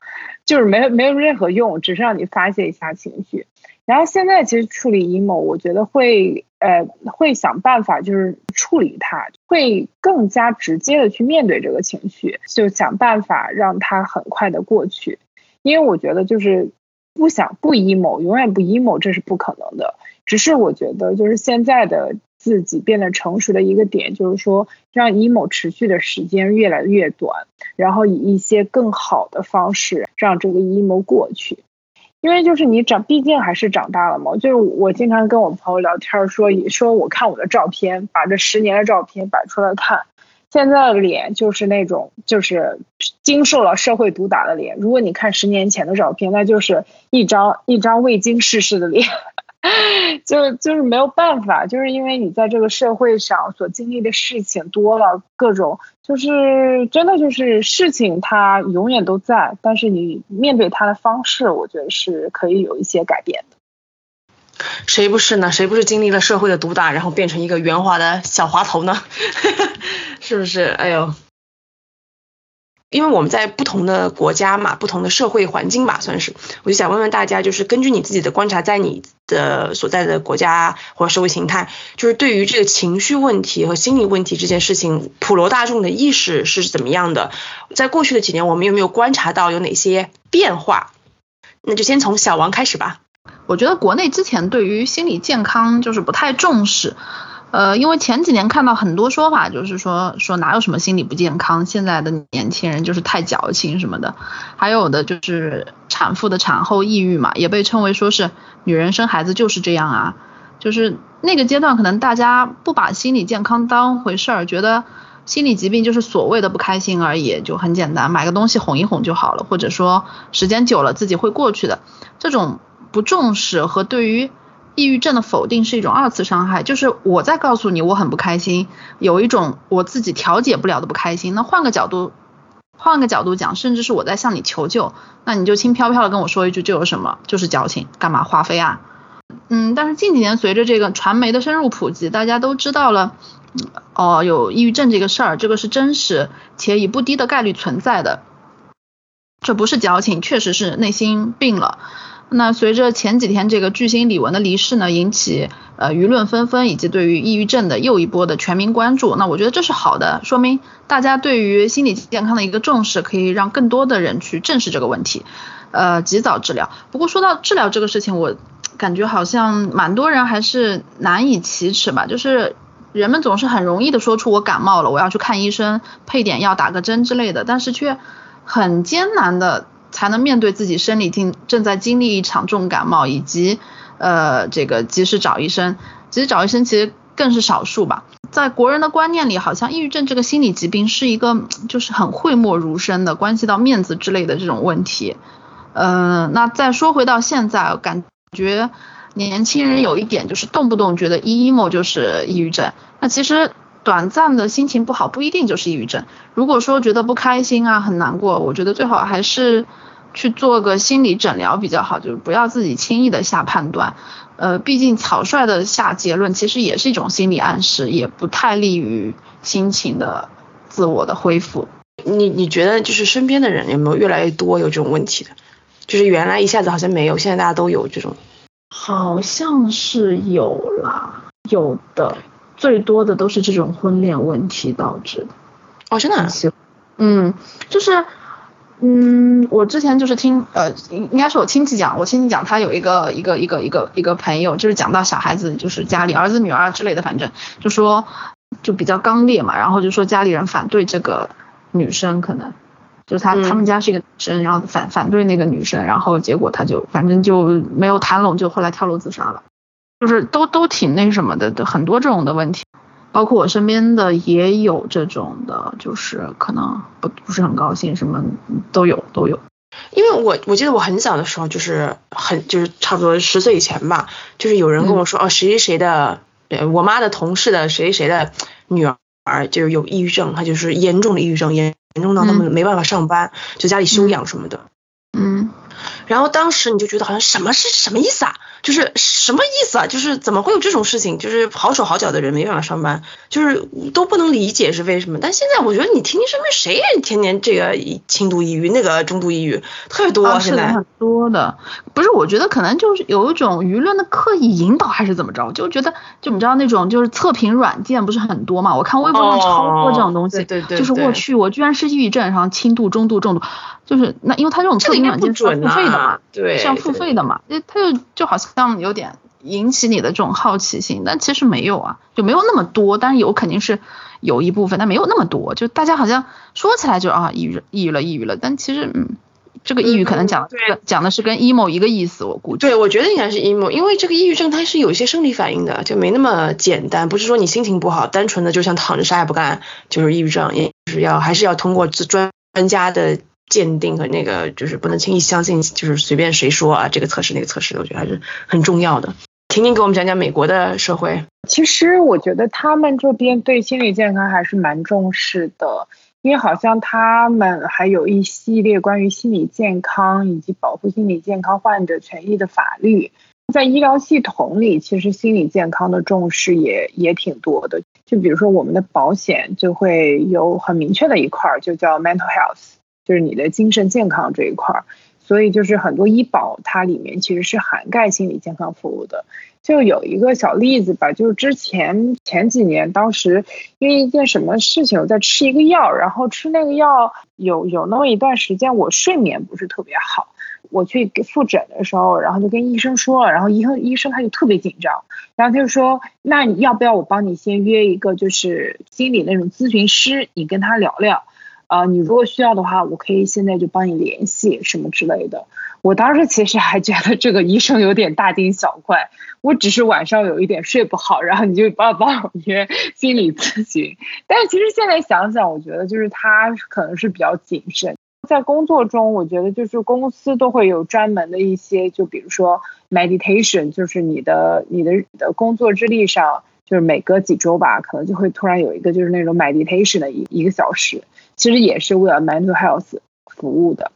就是没没有任何用，只是让你发泄一下情绪。然后现在其实处理 emo，我觉得会呃会想办法就是处理它，会更加直接的去面对这个情绪，就想办法让它很快的过去。因为我觉得就是不想不 emo，永远不 emo，这是不可能的。只是我觉得就是现在的自己变得成熟的一个点，就是说让 emo 持续的时间越来越短，然后以一些更好的方式让这个 emo 过去。因为就是你长，毕竟还是长大了嘛。就是我经常跟我朋友聊天说，说我看我的照片，把这十年的照片摆出来看。现在的脸就是那种，就是经受了社会毒打的脸。如果你看十年前的照片，那就是一张一张未经世事的脸，就就是没有办法，就是因为你在这个社会上所经历的事情多了，各种就是真的就是事情它永远都在，但是你面对它的方式，我觉得是可以有一些改变的。
谁不是呢？谁不是经历了社会的毒打，然后变成一个圆滑的小滑头呢？是不是？哎呦，因为我们在不同的国家嘛，不同的社会环境吧，算是，我就想问问大家，就是根据你自己的观察，在你的所在的国家或者社会形态，就是对于这个情绪问题和心理问题这件事情，普罗大众的意识是怎么样的？在过去的几年，我们有没有观察到有哪些变化？那就先从小王开始吧。
我觉得国内之前对于心理健康就是不太重视，呃，因为前几年看到很多说法，就是说说哪有什么心理不健康，现在的年轻人就是太矫情什么的，还有的就是产妇的产后抑郁嘛，也被称为说是女人生孩子就是这样啊，就是那个阶段可能大家不把心理健康当回事儿，觉得心理疾病就是所谓的不开心而已，就很简单，买个东西哄一哄就好了，或者说时间久了自己会过去的这种。不重视和对于抑郁症的否定是一种二次伤害，就是我在告诉你我很不开心，有一种我自己调节不了的不开心。那换个角度，换个角度讲，甚至是我在向你求救，那你就轻飘飘的跟我说一句，这有什么？就是矫情，干嘛花飞啊？嗯，但是近几年随着这个传媒的深入普及，大家都知道了，哦，有抑郁症这个事儿，这个是真实且以不低的概率存在的，这不是矫情，确实是内心病了。那随着前几天这个巨星李玟的离世呢，引起呃舆论纷纷，以及对于抑郁症的又一波的全民关注，那我觉得这是好的，说明大家对于心理健康的一个重视，可以让更多的人去正视这个问题，呃，及早治疗。不过说到治疗这个事情，我感觉好像蛮多人还是难以启齿吧，就是人们总是很容易的说出我感冒了，我要去看医生，配点药，打个针之类的，但是却很艰难的。才能面对自己生理经正在经历一场重感冒，以及呃这个及时找医生，其实找医生其实更是少数吧。在国人的观念里，好像抑郁症这个心理疾病是一个就是很讳莫如深的，关系到面子之类的这种问题。嗯，那再说回到现在，感觉年轻人有一点就是动不动觉得 emo 就是抑郁症，那其实。短暂的心情不好不一定就是抑郁症。如果说觉得不开心啊，很难过，我觉得最好还是去做个心理诊疗比较好，就是不要自己轻易的下判断。呃，毕竟草率的下结论其实也是一种心理暗示，也不太利于心情的自我的恢复。
你你觉得就是身边的人有没有越来越多有这种问题的？就是原来一下子好像没有，现在大家都有这种。
好像是有啦，有的。最多的都是这种婚恋问题导致的。
哦，真的？
嗯，就是，嗯，我之前就是听，呃，应应该是我亲戚讲，我亲戚讲他有一个一个一个一个一个朋友，就是讲到小孩子，就是家里儿子女儿之类的，反正就说就比较刚烈嘛，然后就说家里人反对这个女生，可能就是他他们家是一个女生，然后反反对那个女生，然后结果他就反正就没有谈拢，就后来跳楼自杀了。就是都都挺那什么的，的很多这种的问题，包括我身边的也有这种的，就是可能不不是很高兴，什么都有都有。
因为我我记得我很小的时候，就是很就是差不多十岁以前吧，就是有人跟我说，哦，谁谁谁的，呃，我妈的同事的谁谁的女儿就是有抑郁症，她就是严重的抑郁症，严严重到他们没办法上班，就家里休养什么的。
嗯，
然后当时你就觉得好像什么是什么意思啊？就是什么意思啊？就是怎么会有这种事情？就是好手好脚的人没办法上班，就是都不能理解是为什么。但现在我觉得你听听身边谁天天这个轻度抑郁，那个中度抑郁特别多，
啊，
现在
很多的。不是，我觉得可能就是有一种舆论的刻意引导，还是怎么着？就觉得就你知道那种就是测评软件不是很多嘛？我看微博上超多这种东西，
对对，
就是我去，我居然是抑郁症，然后轻度、中度、重度，就是那因为他这种测评软件是要付费的嘛，
对，
是要付费的嘛，他就就好像有点。引起你的这种好奇心，但其实没有啊，就没有那么多。但是有肯定是有一部分，但没有那么多。就大家好像说起来就啊抑郁抑郁了抑郁了，但其实嗯，这个抑郁可能讲讲的是跟 emo 一个意思，我估计。
对，我觉得应该是 emo，因为这个抑郁症它是有一些生理反应的，就没那么简单，不是说你心情不好，单纯的就像躺着啥也不干就是抑郁症，也是要还是要通过专专家的鉴定和那个，就是不能轻易相信，就是随便谁说啊这个测试那个测试的，我觉得还是很重要的。婷婷给我们讲讲美国的社会。
其实我觉得他们这边对心理健康还是蛮重视的，因为好像他们还有一系列关于心理健康以及保护心理健康患者权益的法律。在医疗系统里，其实心理健康的重视也也挺多的。就比如说我们的保险就会有很明确的一块，就叫 mental health，就是你的精神健康这一块。所以就是很多医保它里面其实是涵盖心理健康服务的。就有一个小例子吧，就是之前前几年，当时因为一件什么事情，我在吃一个药，然后吃那个药有有那么一段时间，我睡眠不是特别好。我去复诊的时候，然后就跟医生说了，然后医生医生他就特别紧张，然后他就说，那你要不要我帮你先约一个就是心理那种咨询师，你跟他聊聊。啊，你如果需要的话，我可以现在就帮你联系什么之类的。我当时其实还觉得这个医生有点大惊小怪，我只是晚上有一点睡不好，然后你就帮帮我约心理咨询。但是其实现在想想，我觉得就是他可能是比较谨慎。在工作中，我觉得就是公司都会有专门的一些，就比如说 meditation，就是你的你的你的工作日历上，就是每隔几周吧，可能就会突然有一个就是那种 meditation 的一一个小时。其实也是为了 mental health 服务的，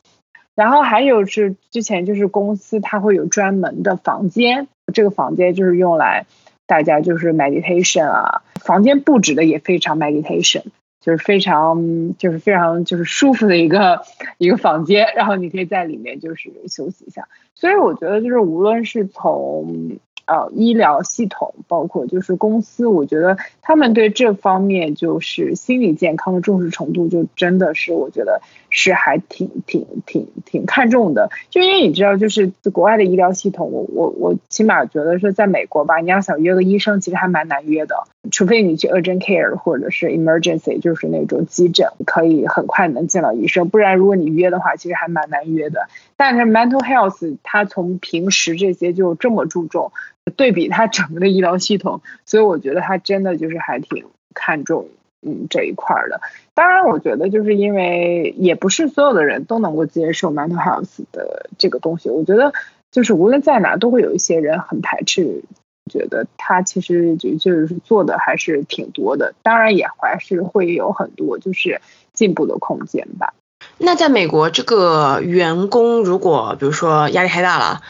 然后还有是之前就是公司它会有专门的房间，这个房间就是用来大家就是 meditation 啊，房间布置的也非常 meditation，就是非常就是非常就是舒服的一个一个房间，然后你可以在里面就是休息一下，所以我觉得就是无论是从呃，医疗系统包括就是公司，我觉得他们对这方面就是心理健康的重视程度，就真的是我觉得是还挺挺挺挺看重的。就因为你知道，就是国外的医疗系统，我我我起码觉得说在美国吧，你要想约个医生，其实还蛮难约的，除非你去 urgent care 或者是 emergency，就是那种急诊，可以很快能见到医生。不然如果你约的话，其实还蛮难约的。但是 mental health 它从平时这些就这么注重。对比它整个的医疗系统，所以我觉得它真的就是还挺看重嗯这一块的。当然，我觉得就是因为也不是所有的人都能够接受 mental health 的这个东西。我觉得就是无论在哪，都会有一些人很排斥，觉得他其实就就是做的还是挺多的。当然，也还是会有很多就是进步的空间吧。
那在美国，这个员工如果比如说压力太大了。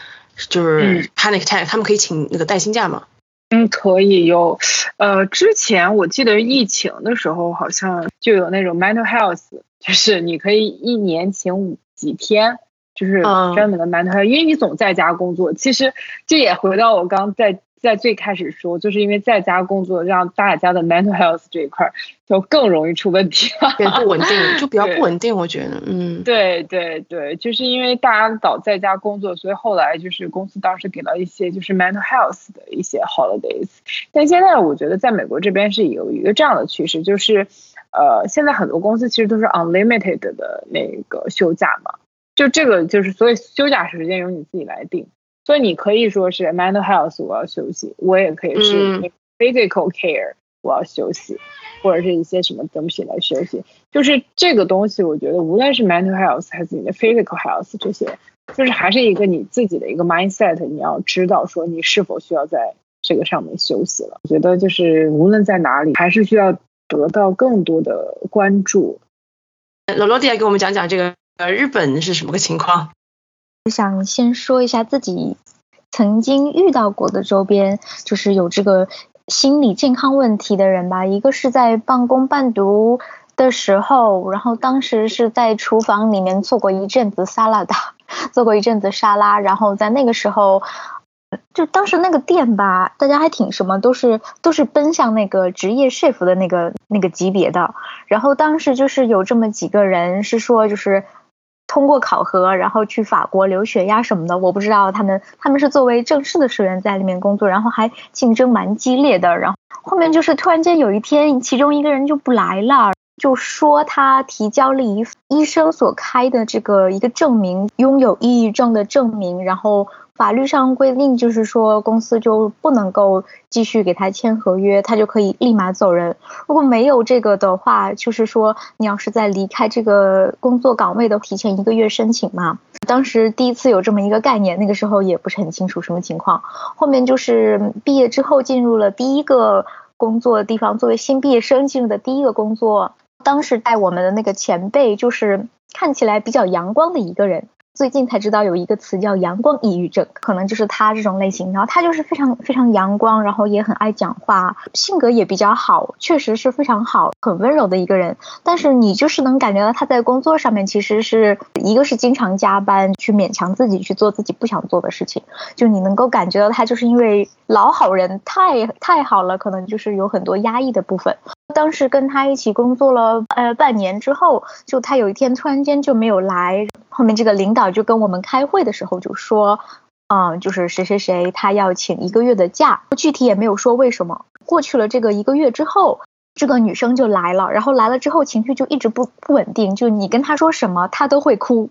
就是他那个他他们可以请那个带薪假吗？
嗯，可以有。呃，之前我记得疫情的时候好像就有那种 mental health，就是你可以一年请几天，就是专门的 mental health，因为你总在家工作。其实这也回到我刚在。在最开始说，就是因为在家工作，让大家的 mental health 这一块就更容易出问题了，
也不稳定，就比较 不稳定，我觉得，嗯，
对对对，就是因为大家早在家工作，所以后来就是公司当时给了一些就是 mental health 的一些 holidays，但现在我觉得在美国这边是有一个这样的趋势，就是呃，现在很多公司其实都是 unlimited 的那个休假嘛，就这个就是所以休假时间由你自己来定。所以你可以说是 mental health 我要休息，我也可以是
嗯
physical care 我要休息，或者是一些什么东西来休息。就是这个东西，我觉得无论是 mental health 还是你的 physical health 这些，就是还是一个你自己的一个 mindset，你要知道说你是否需要在这个上面休息了。我觉得就是无论在哪里，还是需要得到更多的关注。
罗罗迪亚给我们讲讲这个呃日本是什么个情况？
我想先说一下自己曾经遇到过的周边，就是有这个心理健康问题的人吧。一个是在半工半读的时候，然后当时是在厨房里面做过一阵子沙拉的，做过一阵子沙拉，然后在那个时候。就当时那个店吧，大家还挺什么，都是都是奔向那个职业 chef 的那个那个级别的。然后当时就是有这么几个人是说，就是通过考核，然后去法国留学呀什么的。我不知道他们他们是作为正式的学员在里面工作，然后还竞争蛮激烈的。然后后面就是突然间有一天，其中一个人就不来了，就说他提交了一医生所开的这个一个证明，拥有抑郁症的证明，然后。法律上规定就是说，公司就不能够继续给他签合约，他就可以立马走人。如果没有这个的话，就是说你要是在离开这个工作岗位的提前一个月申请嘛。当时第一次有这么一个概念，那个时候也不是很清楚什么情况。后面就是毕业之后进入了第一个工作的地方，作为新毕业生进入的第一个工作，当时带我们的那个前辈就是看起来比较阳光的一个人。最近才知道有一个词叫阳光抑郁症，可能就是他这种类型。然后他就是非常非常阳光，然后也很爱讲话，性格也比较好，确实是非常好，很温柔的一个人。但是你就是能感觉到他在工作上面其实是一个是经常加班，去勉强自己去做自己不想做的事情。就你能够感觉到他就是因为老好人太太好了，可能就是有很多压抑的部分。当时跟他一起工作了呃半年之后，就他有一天突然间就没有来，后面这个领导就跟我们开会的时候就说，嗯，就是谁谁谁他要请一个月的假，具体也没有说为什么。过去了这个一个月之后，这个女生就来了，然后来了之后情绪就一直不不稳定，就你跟她说什么她都会哭，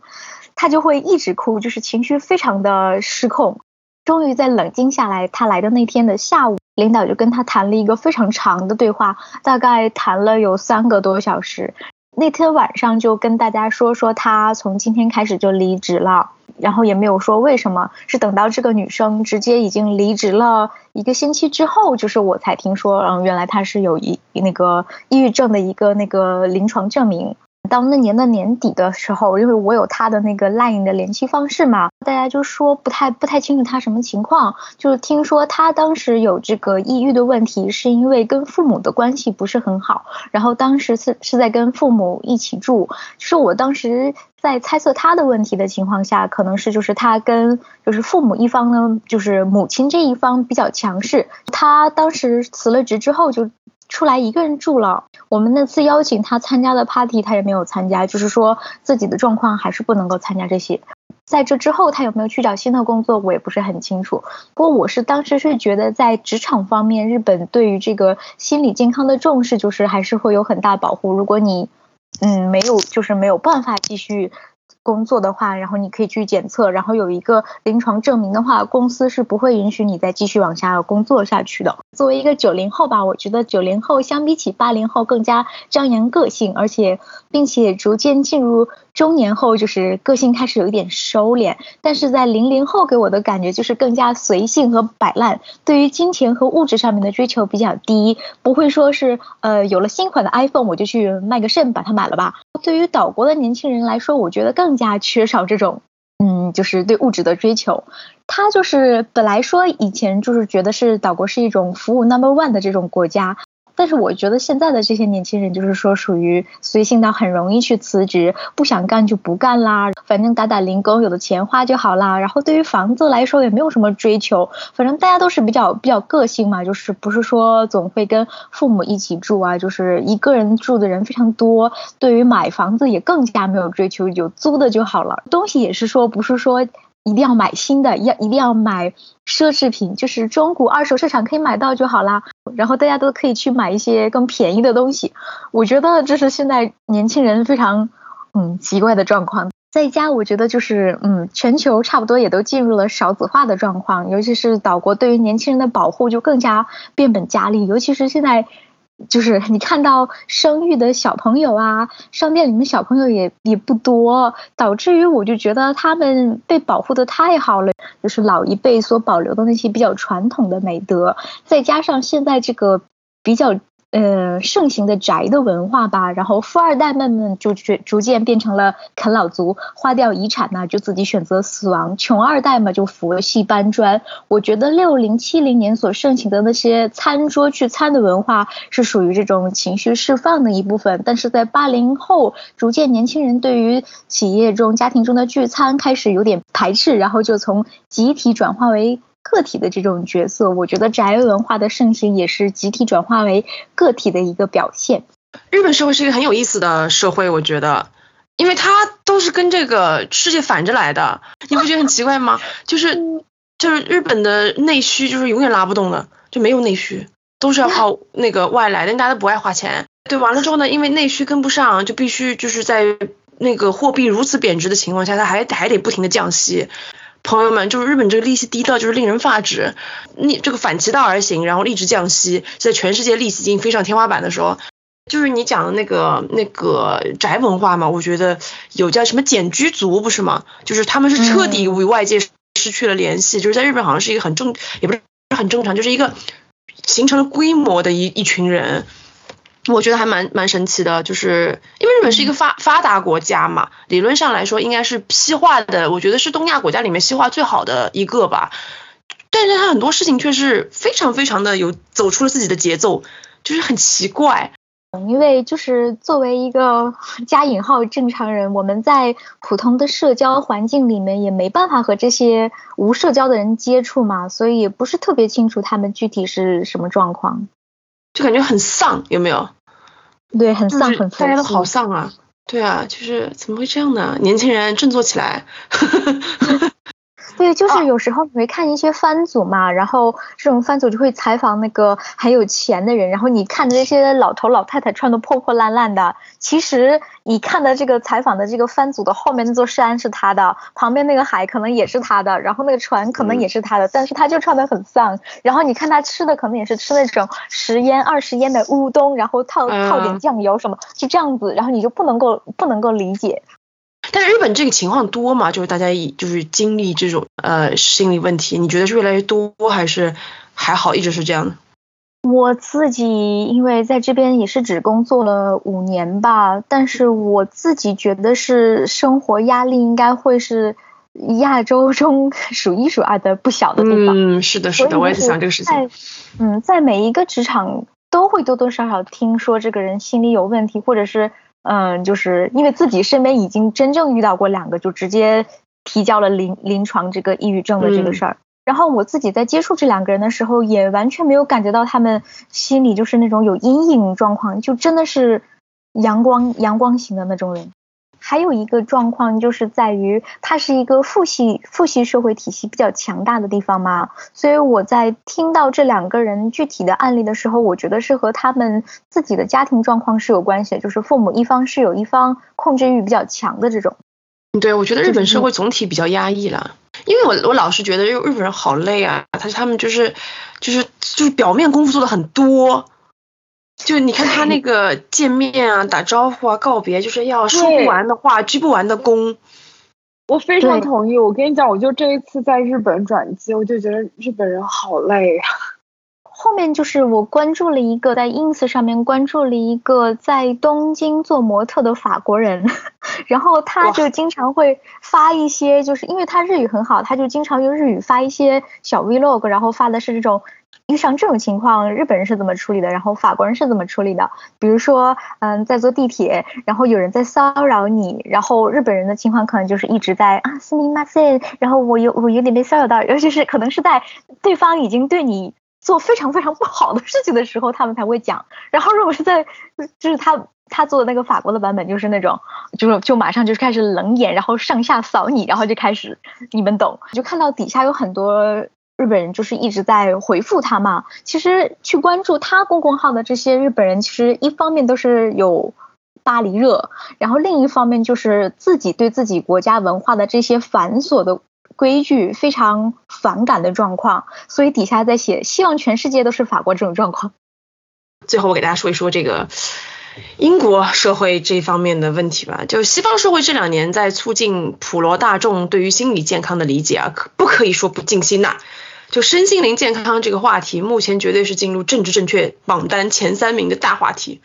她就会一直哭，就是情绪非常的失控。终于在冷静下来，他来的那天的下午，领导就跟他谈了一个非常长的对话，大概谈了有三个多小时。那天晚上就跟大家说说他从今天开始就离职了，然后也没有说为什么，是等到这个女生直接已经离职了一个星期之后，就是我才听说，嗯，原来她是有一那个抑郁症的一个那个临床证明。到那年的年底的时候，因为我有他的那个 LINE 的联系方式嘛，大家就说不太不太清楚他什么情况，就是听说他当时有这个抑郁的问题，是因为跟父母的关系不是很好，然后当时是是在跟父母一起住，就是我当时在猜测他的问题的情况下，可能是就是他跟就是父母一方呢，就是母亲这一方比较强势，他当时辞了职之后就。出来一个人住了。我们那次邀请他参加的 party，他也没有参加，就是说自己的状况还是不能够参加这些。在这之后，他有没有去找新的工作，我也不是很清楚。不过我是当时是觉得，在职场方面，日本对于这个心理健康的重视，就是还是会有很大保护。如果你嗯没有，就是没有办法继续。工作的话，然后你可以去检测，然后有一个临床证明的话，公司是不会允许你再继续往下工作下去的。作为一个九零后吧，我觉得九零后相比起八零后更加张扬个性，而且并且逐渐进入中年后，就是个性开始有一点收敛。但是在零零后给我的感觉就是更加随性和摆烂，对于金钱和物质上面的追求比较低，不会说是呃有了新款的 iPhone 我就去卖个肾把它买了吧。对于岛国的年轻人来说，我觉得更加缺少这种，嗯，就是对物质的追求。他就是本来说以前就是觉得是岛国是一种服务 number one 的这种国家。但是我觉得现在的这些年轻人就是说属于随性到很容易去辞职，不想干就不干啦，反正打打零工，有的钱花就好啦。然后对于房子来说也没有什么追求，反正大家都是比较比较个性嘛，就是不是说总会跟父母一起住啊，就是一个人住的人非常多。对于买房子也更加没有追求，有租的就好了。东西也是说不是说。一定要买新的，要一定要买奢侈品，就是中古二手市场可以买到就好啦。然后大家都可以去买一些更便宜的东西。我觉得这是现在年轻人非常嗯奇怪的状况。在家，我觉得就是嗯，全球差不多也都进入了少子化的状况，尤其是岛国对于年轻人的保护就更加变本加厉，尤其是现在。就是你看到生育的小朋友啊，商店里面小朋友也也不多，导致于我就觉得他们被保护的太好了，就是老一辈所保留的那些比较传统的美德，再加上现在这个比较。呃，盛行的宅的文化吧，然后富二代们们就逐逐渐变成了啃老族，花掉遗产呢就自己选择死亡；穷二代嘛就佛系搬砖。我觉得六零七零年所盛行的那些餐桌聚餐的文化是属于这种情绪释放的一部分，但是在八零后，逐渐年轻人对于企业中、家庭中的聚餐开始有点排斥，然后就从集体转化为。个体的这种角色，我觉得宅文化的盛行也是集体转化为个体的一个表现。
日本社会是一个很有意思的社会，我觉得，因为它都是跟这个世界反着来的，你不觉得很奇怪吗？就是就是日本的内需就是永远拉不动的，就没有内需，都是要靠 那个外来的，大家都不爱花钱。对，完了之后呢，因为内需跟不上，就必须就是在那个货币如此贬值的情况下，它还还得不停的降息。朋友们，就是日本这个利息低到就是令人发指，逆这个反其道而行，然后一直降息，在全世界利息已经飞上天花板的时候，就是你讲的那个那个宅文化嘛，我觉得有叫什么简居族不是吗？就是他们是彻底与外界失去了联系，就是在日本好像是一个很正，也不是很正常，就是一个形成了规模的一一群人。我觉得还蛮蛮神奇的，就是因为日本是一个发发达国家嘛，理论上来说应该是西化的，我觉得是东亚国家里面西化最好的一个吧。但是他很多事情却是非常非常的有走出了自己的节奏，就是很奇怪。
因为就是作为一个加引号正常人，我们在普通的社交环境里面也没办法和这些无社交的人接触嘛，所以也不是特别清楚他们具体是什么状况。
就感觉很丧，有没有？
对，很丧，很
大家都好丧啊！对啊，就是怎么会这样呢？年轻人振作起来！
对，就是有时候你会看一些番组嘛，然后这种番组就会采访那个很有钱的人，然后你看着这些老头老太太穿的破破烂烂的，其实你看的这个采访的这个番组的后面那座山是他的，旁边那个海可能也是他的，然后那个船可能也是他的，但是他就穿的很丧，然后你看他吃的可能也是吃那种十烟二十烟的乌冬，然后套套点酱油什么，就这样子，然后你就不能够不能够理解。
但是日本这个情况多吗？就是大家以就是经历这种呃心理问题，你觉得是越来越多还是还好，一直是这样的？
我自己因为在这边也是只工作了五年吧，但是我自己觉得是生活压力应该会是亚洲中数一数二的不小的地方。
嗯，是的，是的，我也是想这个事情。
嗯，在每一个职场都会多多少少听说这个人心理有问题，或者是。嗯，就是因为自己身边已经真正遇到过两个，就直接提交了临临床这个抑郁症的这个事儿。然后我自己在接触这两个人的时候，也完全没有感觉到他们心里就是那种有阴影状况，就真的是阳光阳光型的那种人。还有一个状况就是在于，它是一个父系父系社会体系比较强大的地方嘛，所以我在听到这两个人具体的案例的时候，我觉得是和他们自己的家庭状况是有关系的，就是父母一方是有一方控制欲比较强的这种。
对，我觉得日本社会总体比较压抑了，因为我我老是觉得日日本人好累啊，他他们就是就是就是表面功夫做的很多。就你看他那个见面啊、打招呼啊、告别，就是要说不完的话、鞠不完的躬。
我非常同意。我跟你讲，我就这一次在日本转机，我就觉得日本人好累啊。
后面就是我关注了一个在 ins 上面关注了一个在东京做模特的法国人，然后他就经常会发一些，就是因为他日语很好，他就经常用日语发一些小 vlog，然后发的是这种。像这种情况，日本人是怎么处理的？然后法国人是怎么处理的？比如说，嗯，在坐地铁，然后有人在骚扰你，然后日本人的情况可能就是一直在啊，斯密马塞，然后我有我有点被骚扰到，尤其是可能是在对方已经对你做非常非常不好的事情的时候，他们才会讲。然后如果是在就是他他做的那个法国的版本，就是那种就是就马上就开始冷眼，然后上下扫你，然后就开始你们懂，就看到底下有很多。日本人就是一直在回复他嘛，其实去关注他公众号的这些日本人，其实一方面都是有巴黎热，然后另一方面就是自己对自己国家文化的这些繁琐的规矩非常反感的状况，所以底下在写，希望全世界都是法国这种状况。
最后我给大家说一说这个英国社会这方面的问题吧。就西方社会这两年在促进普罗大众对于心理健康的理解啊，可不可以说不尽心呐？就身心灵健康这个话题，目前绝对是进入政治正确榜单前三名的大话题。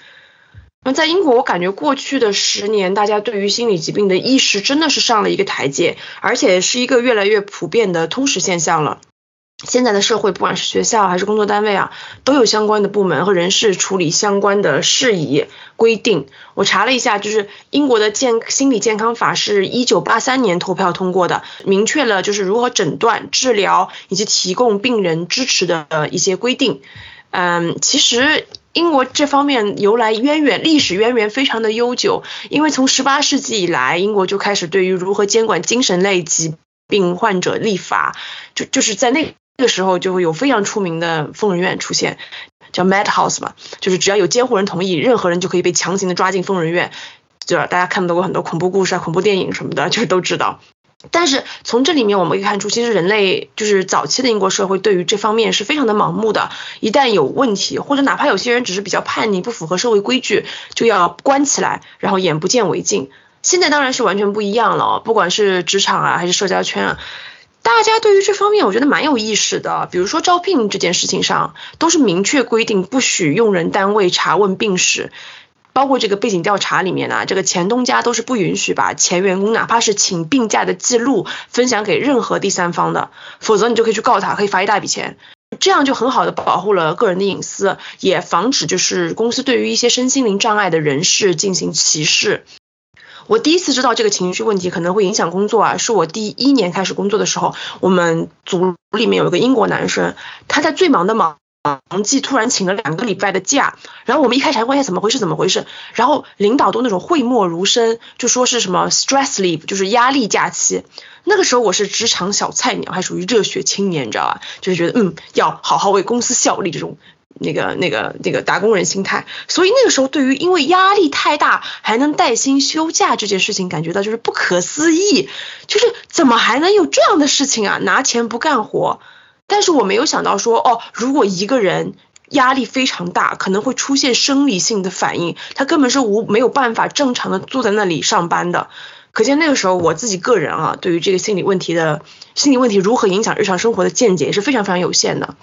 那在英国，我感觉过去的十年，大家对于心理疾病的意识真的是上了一个台阶，而且是一个越来越普遍的通识现象了。现在的社会，不管是学校还是工作单位啊，都有相关的部门和人事处理相关的事宜规定。我查了一下，就是英国的健心理健康法是一九八三年投票通过的，明确了就是如何诊断、治疗以及提供病人支持的一些规定。嗯，其实英国这方面由来渊源，历史渊源非常的悠久，因为从十八世纪以来，英国就开始对于如何监管精神类疾病患者立法，就就是在那。这个时候就会有非常出名的疯人院出现，叫 Mad House 嘛，就是只要有监护人同意，任何人就可以被强行的抓进疯人院，对吧？大家看到过很多恐怖故事啊、恐怖电影什么的，就是都知道。但是从这里面我们可以看出，其实人类就是早期的英国社会对于这方面是非常的盲目的，一旦有问题，或者哪怕有些人只是比较叛逆、不符合社会规矩，就要关起来，然后眼不见为净。现在当然是完全不一样了，不管是职场啊，还是社交圈啊。大家对于这方面，我觉得蛮有意识的。比如说招聘这件事情上，都是明确规定不许用人单位查问病史，包括这个背景调查里面呢，这个前东家都是不允许把前员工哪怕是请病假的记录分享给任何第三方的，否则你就可以去告他，可以罚一大笔钱。这样就很好的保护了个人的隐私，也防止就是公司对于一些身心灵障碍的人士进行歧视。我第一次知道这个情绪问题可能会影响工作啊，是我第一年开始工作的时候，我们组里面有一个英国男生，他在最忙的忙忙季突然请了两个礼拜的假，然后我们一开始问一下怎么回事怎么回事，然后领导都那种讳莫如深，就说是什么 stress leave，就是压力假期。那个时候我是职场小菜鸟，还属于热血青年，你知道吧？就是觉得嗯，要好好为公司效力这种。那个、那个、那个打工人心态，所以那个时候对于因为压力太大还能带薪休假这件事情，感觉到就是不可思议，就是怎么还能有这样的事情啊？拿钱不干活，但是我没有想到说，哦，如果一个人压力非常大，可能会出现生理性的反应，他根本是无没有办法正常的坐在那里上班的。可见那个时候我自己个人啊，对于这个心理问题的心理问题如何影响日常生活的见解也是非常非常有限的。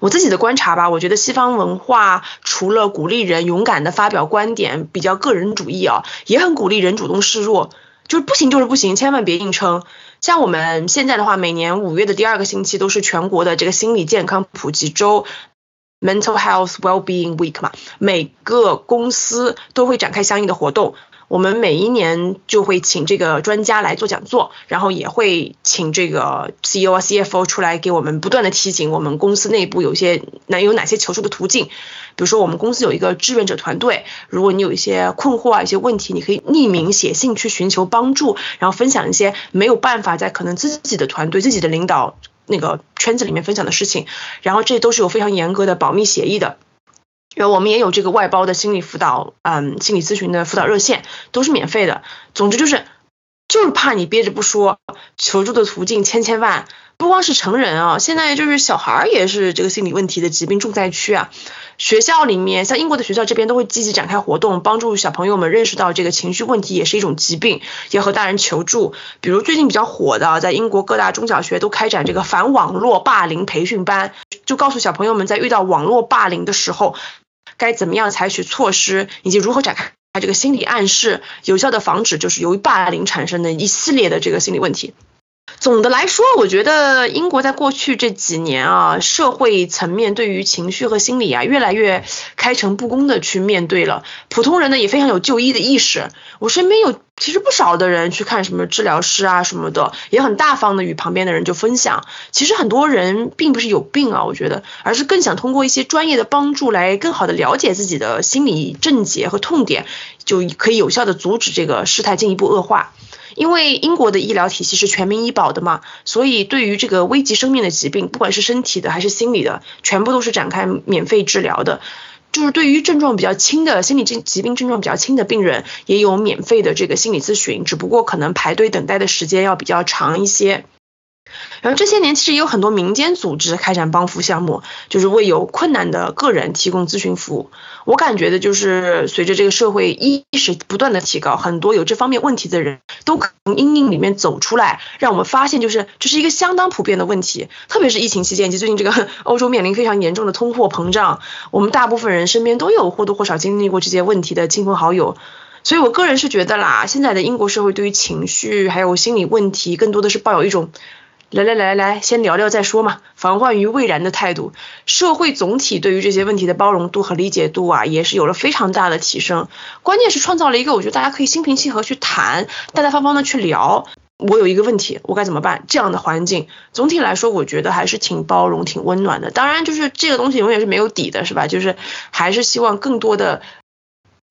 我自己的观察吧，我觉得西方文化除了鼓励人勇敢的发表观点，比较个人主义啊，也很鼓励人主动示弱，就是不行就是不行，千万别硬撑。像我们现在的话，每年五月的第二个星期都是全国的这个心理健康普及周，Mental Health Wellbeing Week 嘛，每个公司都会展开相应的活动。我们每一年就会请这个专家来做讲座，然后也会请这个 CEO 啊、CFO 出来给我们不断的提醒我们公司内部有些哪有哪些求助的途径。比如说我们公司有一个志愿者团队，如果你有一些困惑啊、一些问题，你可以匿名写信去寻求帮助，然后分享一些没有办法在可能自己的团队、自己的领导那个圈子里面分享的事情，然后这都是有非常严格的保密协议的。因为我们也有这个外包的心理辅导，嗯，心理咨询的辅导热线都是免费的。总之就是，就是怕你憋着不说，求助的途径千千万，不光是成人啊，现在就是小孩儿也是这个心理问题的疾病重灾区啊。学校里面，像英国的学校这边都会积极展开活动，帮助小朋友们认识到这个情绪问题也是一种疾病，要和大人求助。比如最近比较火的，在英国各大中小学都开展这个反网络霸凌培训班，就告诉小朋友们在遇到网络霸凌的时候。该怎么样采取措施，以及如何展开这个心理暗示，有效的防止就是由于霸凌产生的一系列的这个心理问题。总的来说，我觉得英国在过去这几年啊，社会层面对于情绪和心理啊，越来越开诚布公的去面对了。普通人呢也非常有就医的意识。我身边有其实不少的人去看什么治疗师啊什么的，也很大方的与旁边的人就分享。其实很多人并不是有病啊，我觉得，而是更想通过一些专业的帮助来更好的了解自己的心理症结和痛点，就可以有效的阻止这个事态进一步恶化。因为英国的医疗体系是全民医保的嘛，所以对于这个危及生命的疾病，不管是身体的还是心理的，全部都是展开免费治疗的。就是对于症状比较轻的心理症疾病症状比较轻的病人，也有免费的这个心理咨询，只不过可能排队等待的时间要比较长一些。然后这些年其实也有很多民间组织开展帮扶项目，就是为有困难的个人提供咨询服务。我感觉的就是随着这个社会意识不断的提高，很多有这方面问题的人都可从阴影里面走出来，让我们发现就是这是一个相当普遍的问题。特别是疫情期间以及最近这个 欧洲面临非常严重的通货膨胀，我们大部分人身边都有或多或少经历过这些问题的亲朋好友。所以我个人是觉得啦，现在的英国社会对于情绪还有心理问题，更多的是抱有一种。来来来来，先聊聊再说嘛，防患于未然的态度。社会总体对于这些问题的包容度和理解度啊，也是有了非常大的提升。关键是创造了一个我觉得大家可以心平气和去谈，大大方方的去聊。我有一个问题，我该怎么办？这样的环境，总体来说我觉得还是挺包容、挺温暖的。当然，就是这个东西永远是没有底的，是吧？就是还是希望更多的。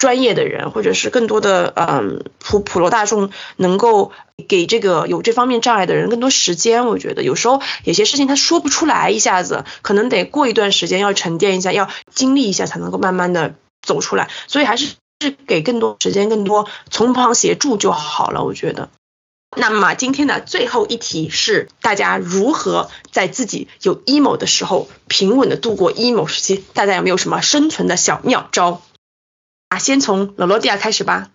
专业的人，或者是更多的嗯普普罗大众，能够给这个有这方面障碍的人更多时间。我觉得有时候有些事情他说不出来，一下子可能得过一段时间，要沉淀一下，要经历一下，才能够慢慢的走出来。所以还是是给更多时间，更多从旁协助就好了。我觉得。那么今天的最后一题是大家如何在自己有 emo 的时候平稳的度过 emo 时期？大家有没有什么生存的小妙招？啊，先从罗罗迪亚开始吧。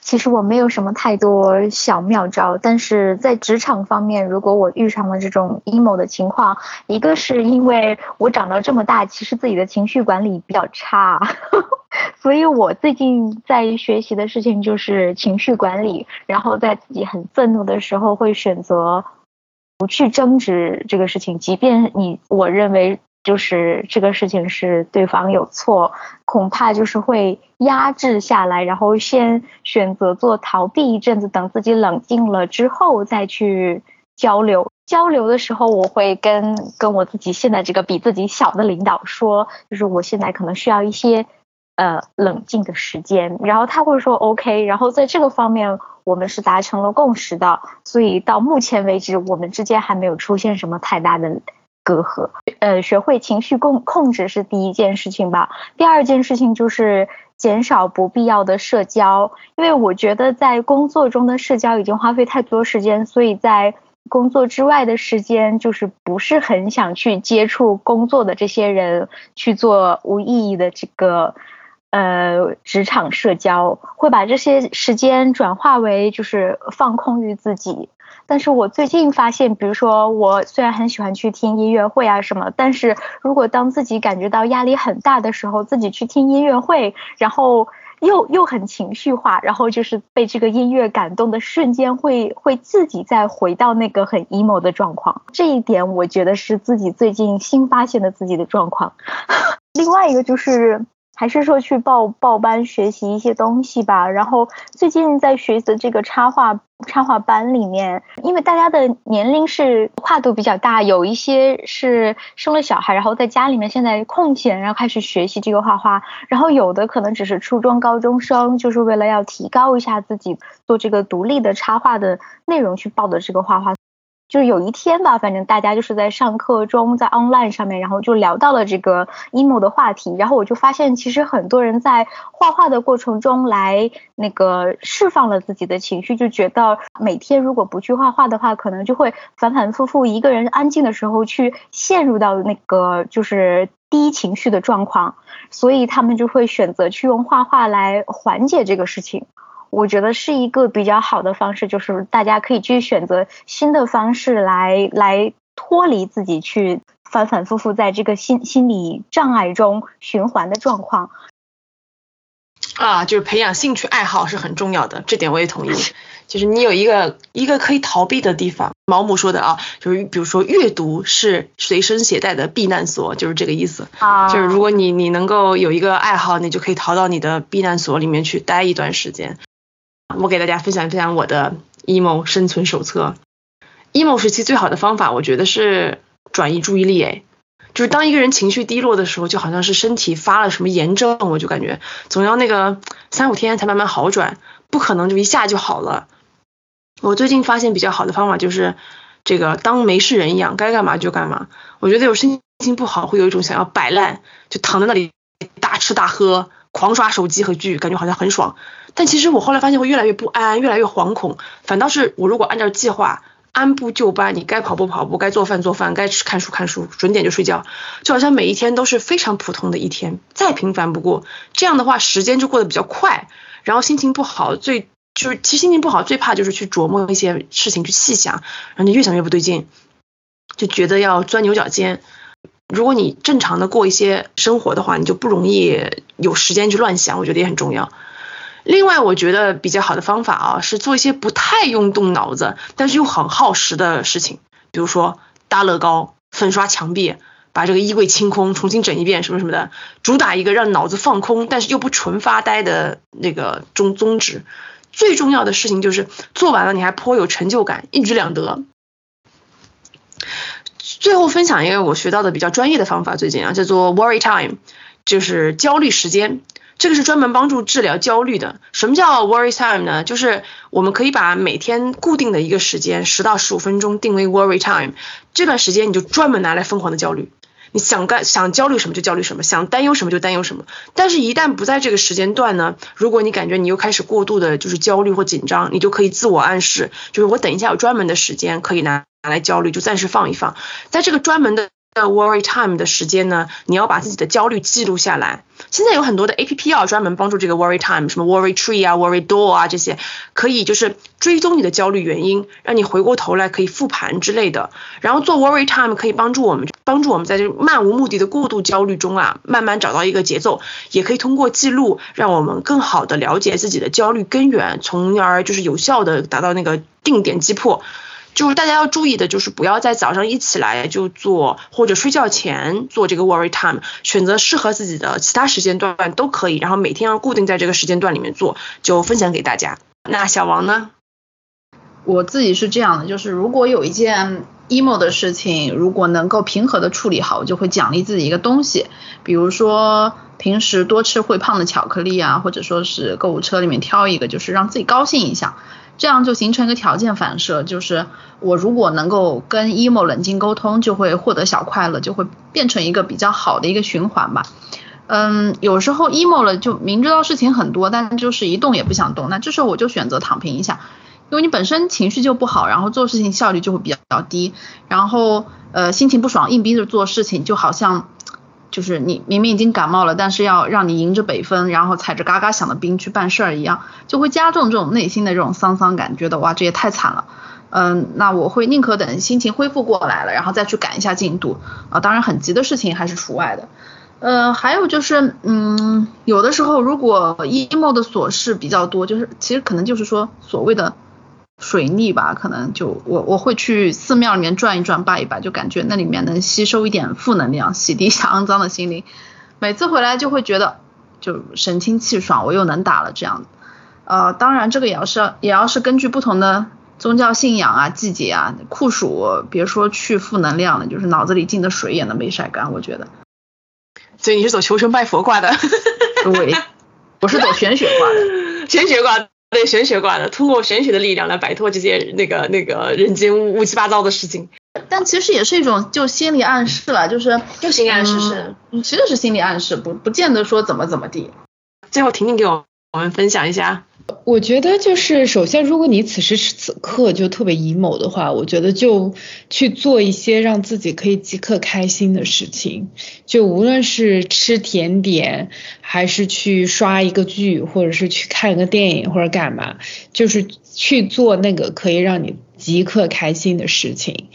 其实我没有什么太多小妙招，但是在职场方面，如果我遇上了这种 emo 的情况，一个是因为我长到这么大，其实自己的情绪管理比较差，所以我最近在学习的事情就是情绪管理，然后在自己很愤怒的时候，会选择不去争执这个事情，即便你我认为。就是这个事情是对方有错，恐怕就是会压制下来，然后先选择做逃避一阵子，等自己冷静了之后再去交流。交流的时候，我会跟跟我自己现在这个比自己小的领导说，就是我现在可能需要一些呃冷静的时间，然后他会说 OK，然后在这个方面我们是达成了共识的，所以到目前为止我们之间还没有出现什么太大的。隔阂，呃，学会情绪控控制是第一件事情吧。第二件事情就是减少不必要的社交，因为我觉得在工作中的社交已经花费太多时间，所以在工作之外的时间，就是不是很想去接触工作的这些人，去做无意义的这个呃职场社交，会把这些时间转化为就是放空于自己。但是我最近发现，比如说我虽然很喜欢去听音乐会啊什么，但是如果当自己感觉到压力很大的时候，自己去听音乐会，然后又又很情绪化，然后就是被这个音乐感动的瞬间，会会自己再回到那个很 emo 的状况。这一点我觉得是自己最近新发现的自己的状况。另外一个就是。还是说去报报班学习一些东西吧。然后最近在学的这个插画插画班里面，因为大家的年龄是跨度比较大，有一些是生了小孩，然后在家里面现在空闲，然后开始学习这个画画。然后有的可能只是初中高中生，就是为了要提高一下自己做这个独立的插画的内容去报的这个画画。就是有一天吧，反正大家就是在上课中，在 online 上面，然后就聊到了这个 emo 的话题，然后我就发现，其实很多人在画画的过程中来那个释放了自己的情绪，就觉得每天如果不去画画的话，可能就会反反复复一个人安静的时候去陷入到那个就是低情绪的状况，所以他们就会选择去用画画来缓解这个事情。我觉得是一个比较好的方式，就是大家可以去选择新的方式来来脱离自己去反反复复在这个心心理障碍中循环的状况。
啊，就是培养兴趣爱好是很重要的，这点我也同意。就是你有一个一个可以逃避的地方。毛姆说的啊，就是比如说阅读是随身携带的避难所，就是这个意思。啊，就是如果你你能够有一个爱好，你就可以逃到你的避难所里面去待一段时间。我给大家分享分享我的 emo 生存手册。emo 时期最好的方法，我觉得是转移注意力。哎，就是当一个人情绪低落的时候，就好像是身体发了什么炎症，我就感觉总要那个三五天才慢慢好转，不可能就一下就好了。我最近发现比较好的方法就是这个当没事人一样，该干嘛就干嘛。我觉得有心情不好，会有一种想要摆烂，就躺在那里。大吃大喝，狂刷手机和剧，感觉好像很爽。但其实我后来发现会越来越不安，越来越惶恐。反倒是我如果按照计划按部就班，你该跑步跑步，该做饭做饭，该吃看书看书，准点就睡觉，就好像每一天都是非常普通的一天，再平凡不过。这样的话，时间就过得比较快。然后心情不好，最就是其实心情不好最怕就是去琢磨一些事情，去细想，然后你越想越不对劲，就觉得要钻牛角尖。如果你正常的过一些生活的话，你就不容易有时间去乱想，我觉得也很重要。另外，我觉得比较好的方法啊，是做一些不太用动脑子，但是又很耗时的事情，比如说搭乐高、粉刷墙壁、把这个衣柜清空、重新整一遍什么什么的，主打一个让脑子放空，但是又不纯发呆的那个宗宗旨。最重要的事情就是做完了你还颇有成就感，一举两得。最后分享一个我学到的比较专业的方法，最近啊叫做 Worry Time，就是焦虑时间。这个是专门帮助治疗焦虑的。什么叫 Worry Time 呢？就是我们可以把每天固定的一个时间，十到十五分钟定为 Worry Time，这段时间你就专门拿来疯狂的焦虑。你想干想焦虑什么就焦虑什么，想担忧什么就担忧什么。但是，一旦不在这个时间段呢，如果你感觉你又开始过度的就是焦虑或紧张，你就可以自我暗示，就是我等一下有专门的时间可以拿拿来焦虑，就暂时放一放。在这个专门的 Worry Time 的时间呢，你要把自己的焦虑记录下来。现在有很多的 A P P 啊，专门帮助这个 Worry Time，什么 Worry Tree 啊，Worry Door 啊这些，可以就是追踪你的焦虑原因，让你回过头来可以复盘之类的。然后做 Worry Time 可以帮助我们，帮助我们在这漫无目的的过度焦虑中啊，慢慢找到一个节奏。也可以通过记录，让我们更好的了解自己的焦虑根源，从而就是有效的达到那个定点击破。就是大家要注意的，就是不要在早上一起来就做，或者睡觉前做这个 worry time，选择适合自己的其他时间段都可以，然后每天要固定在这个时间段里面做，就分享给大家。那小王呢？
我自己是这样的，就是如果有一件 emo 的事情，如果能够平和的处理好，我就会奖励自己一个东西，比如说平时多吃会胖的巧克力啊，或者说是购物车里面挑一个，就是让自己高兴一下。这样就形成一个条件反射，就是我如果能够跟 emo 冷静沟通，就会获得小快乐，就会变成一个比较好的一个循环吧。嗯，有时候 emo 了就明知道事情很多，但就是一动也不想动，那这时候我就选择躺平一下，因为你本身情绪就不好，然后做事情效率就会比较低，然后呃心情不爽，硬逼着做事情，就好像。就是你明明已经感冒了，但是要让你迎着北风，然后踩着嘎嘎响的冰去办事儿一样，就会加重这种内心的这种丧丧感，觉得哇这也太惨了。嗯，那我会宁可等心情恢复过来了，然后再去赶一下进度啊。当然很急的事情还是除外的。呃，还有就是，嗯，有的时候如果 emo 的琐事比较多，就是其实可能就是说所谓的。水逆吧，可能就我我会去寺庙里面转一转，拜一拜，就感觉那里面能吸收一点负能量，洗涤一下肮脏的心灵。每次回来就会觉得就神清气爽，我又能打了这样。呃，当然这个也要是也要是根据不同的宗教信仰啊、季节啊，酷暑别说去负能量了，就是脑子里进的水也能被晒干，我觉得。
所以你是走求神拜佛挂的？
对，我是走玄学挂的，
玄学挂。对玄学挂的，通过玄学的力量来摆脱这些那个那个人间乌七八糟的事情。
但其实也是一种就心理暗示了，就是
就心理暗示是，
其实是心理暗示，不不见得说怎么怎么地。
最后婷婷给我我们分享一下。
我觉得就是，首先，如果你此时此刻就特别 emo 的话，我觉得就去做一些让自己可以即刻开心的事情，就无论是吃甜点，还是去刷一个剧，或者是去看个电影，或者干嘛，就是去做那个可以让你即刻开心的事情。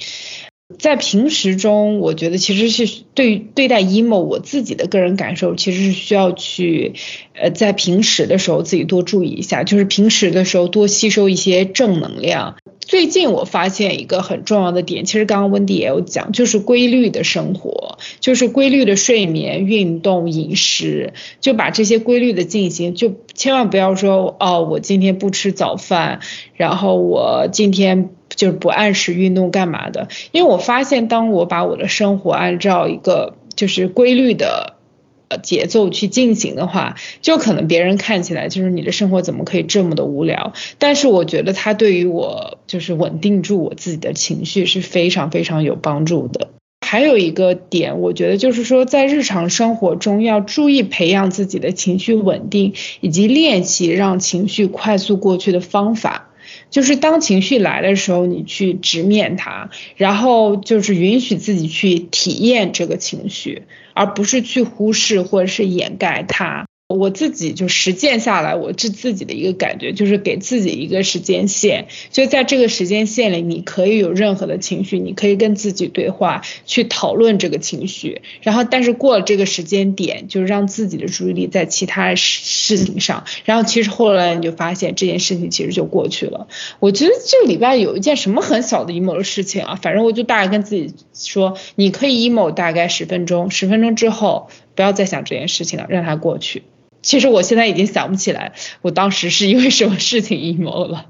在平时中，我觉得其实是对对待 emo，我自己的个人感受其实是需要去，呃，在平时的时候自己多注意一下，就是平时的时候多吸收一些正能量。最近我发现一个很重要的点，其实刚刚温迪也有讲，就是规律的生活，就是规律的睡眠、运动、饮食，就把这些规律的进行，就千万不要说哦，我今天不吃早饭，然后我今天。就是不按时运动干嘛的？因为我发现，当我把我的生活按照一个就是规律的呃节奏去进行的话，就可能别人看起来就是你的生活怎么可以这么的无聊？但是我觉得它对于我就是稳定住我自己的情绪是非常非常有帮助的。还有一个点，我觉得就是说，在日常生活中要注意培养自己的情绪稳定，以及练习让情绪快速过去的方法。就是当情绪来的时候，你去直面它，然后就是允许自己去体验这个情绪，而不是去忽视或者是掩盖它。我自己就实践下来，我自自己的一个感觉，就是给自己一个时间线，就在这个时间线里，你可以有任何的情绪，你可以跟自己对话，去讨论这个情绪。然后，但是过了这个时间点，就让自己的注意力在其他事情上。然后，其实后来你就发现这件事情其实就过去了。我觉得这个礼拜有一件什么很小的 emo 的事情啊，反正我就大概跟自己说，你可以 emo 大概十分钟，十分钟之后不要再想这件事情了，让它过去。其实我现在已经想不起来，我当时是因为什么事情 emo 了。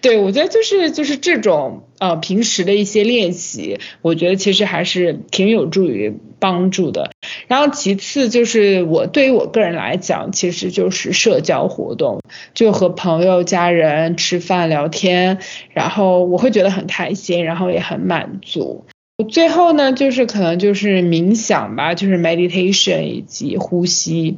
对我觉得就是就是这种呃平时的一些练习，我觉得其实还是挺有助于帮助的。然后其次就是我对于我个人来讲，其实就是社交活动，就和朋友家人吃饭聊天，然后我会觉得很开心，然后也很满足。最后呢，就是可能就是冥想吧，就是 meditation 以及呼吸，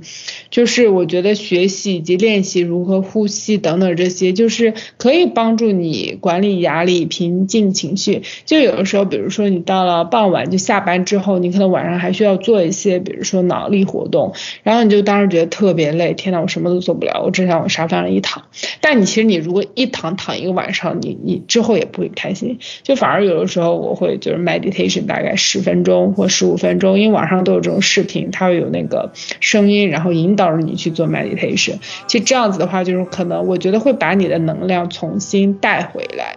就是我觉得学习以及练习如何呼吸等等这些，就是可以帮助你管理压力、平静情绪。就有的时候，比如说你到了傍晚就下班之后，你可能晚上还需要做一些，比如说脑力活动，然后你就当时觉得特别累，天呐，我什么都做不了，我只想往沙发上一躺。但你其实你如果一躺躺一个晚上，你你之后也不会开心，就反而有的时候我会就是 med 大概十分钟或十五分钟，因为网上都有这种视频，它会有那个声音，然后引导着你去做 meditation。其实这样子的话，就是可能我觉得会把你的能量重新带回来。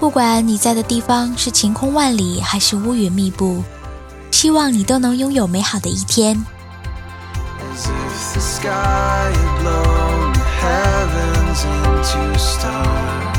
不管你在的地方是晴空万里还是乌云密布，希望你都能拥有美好的一天。As if the sky had blown the heavens into stars.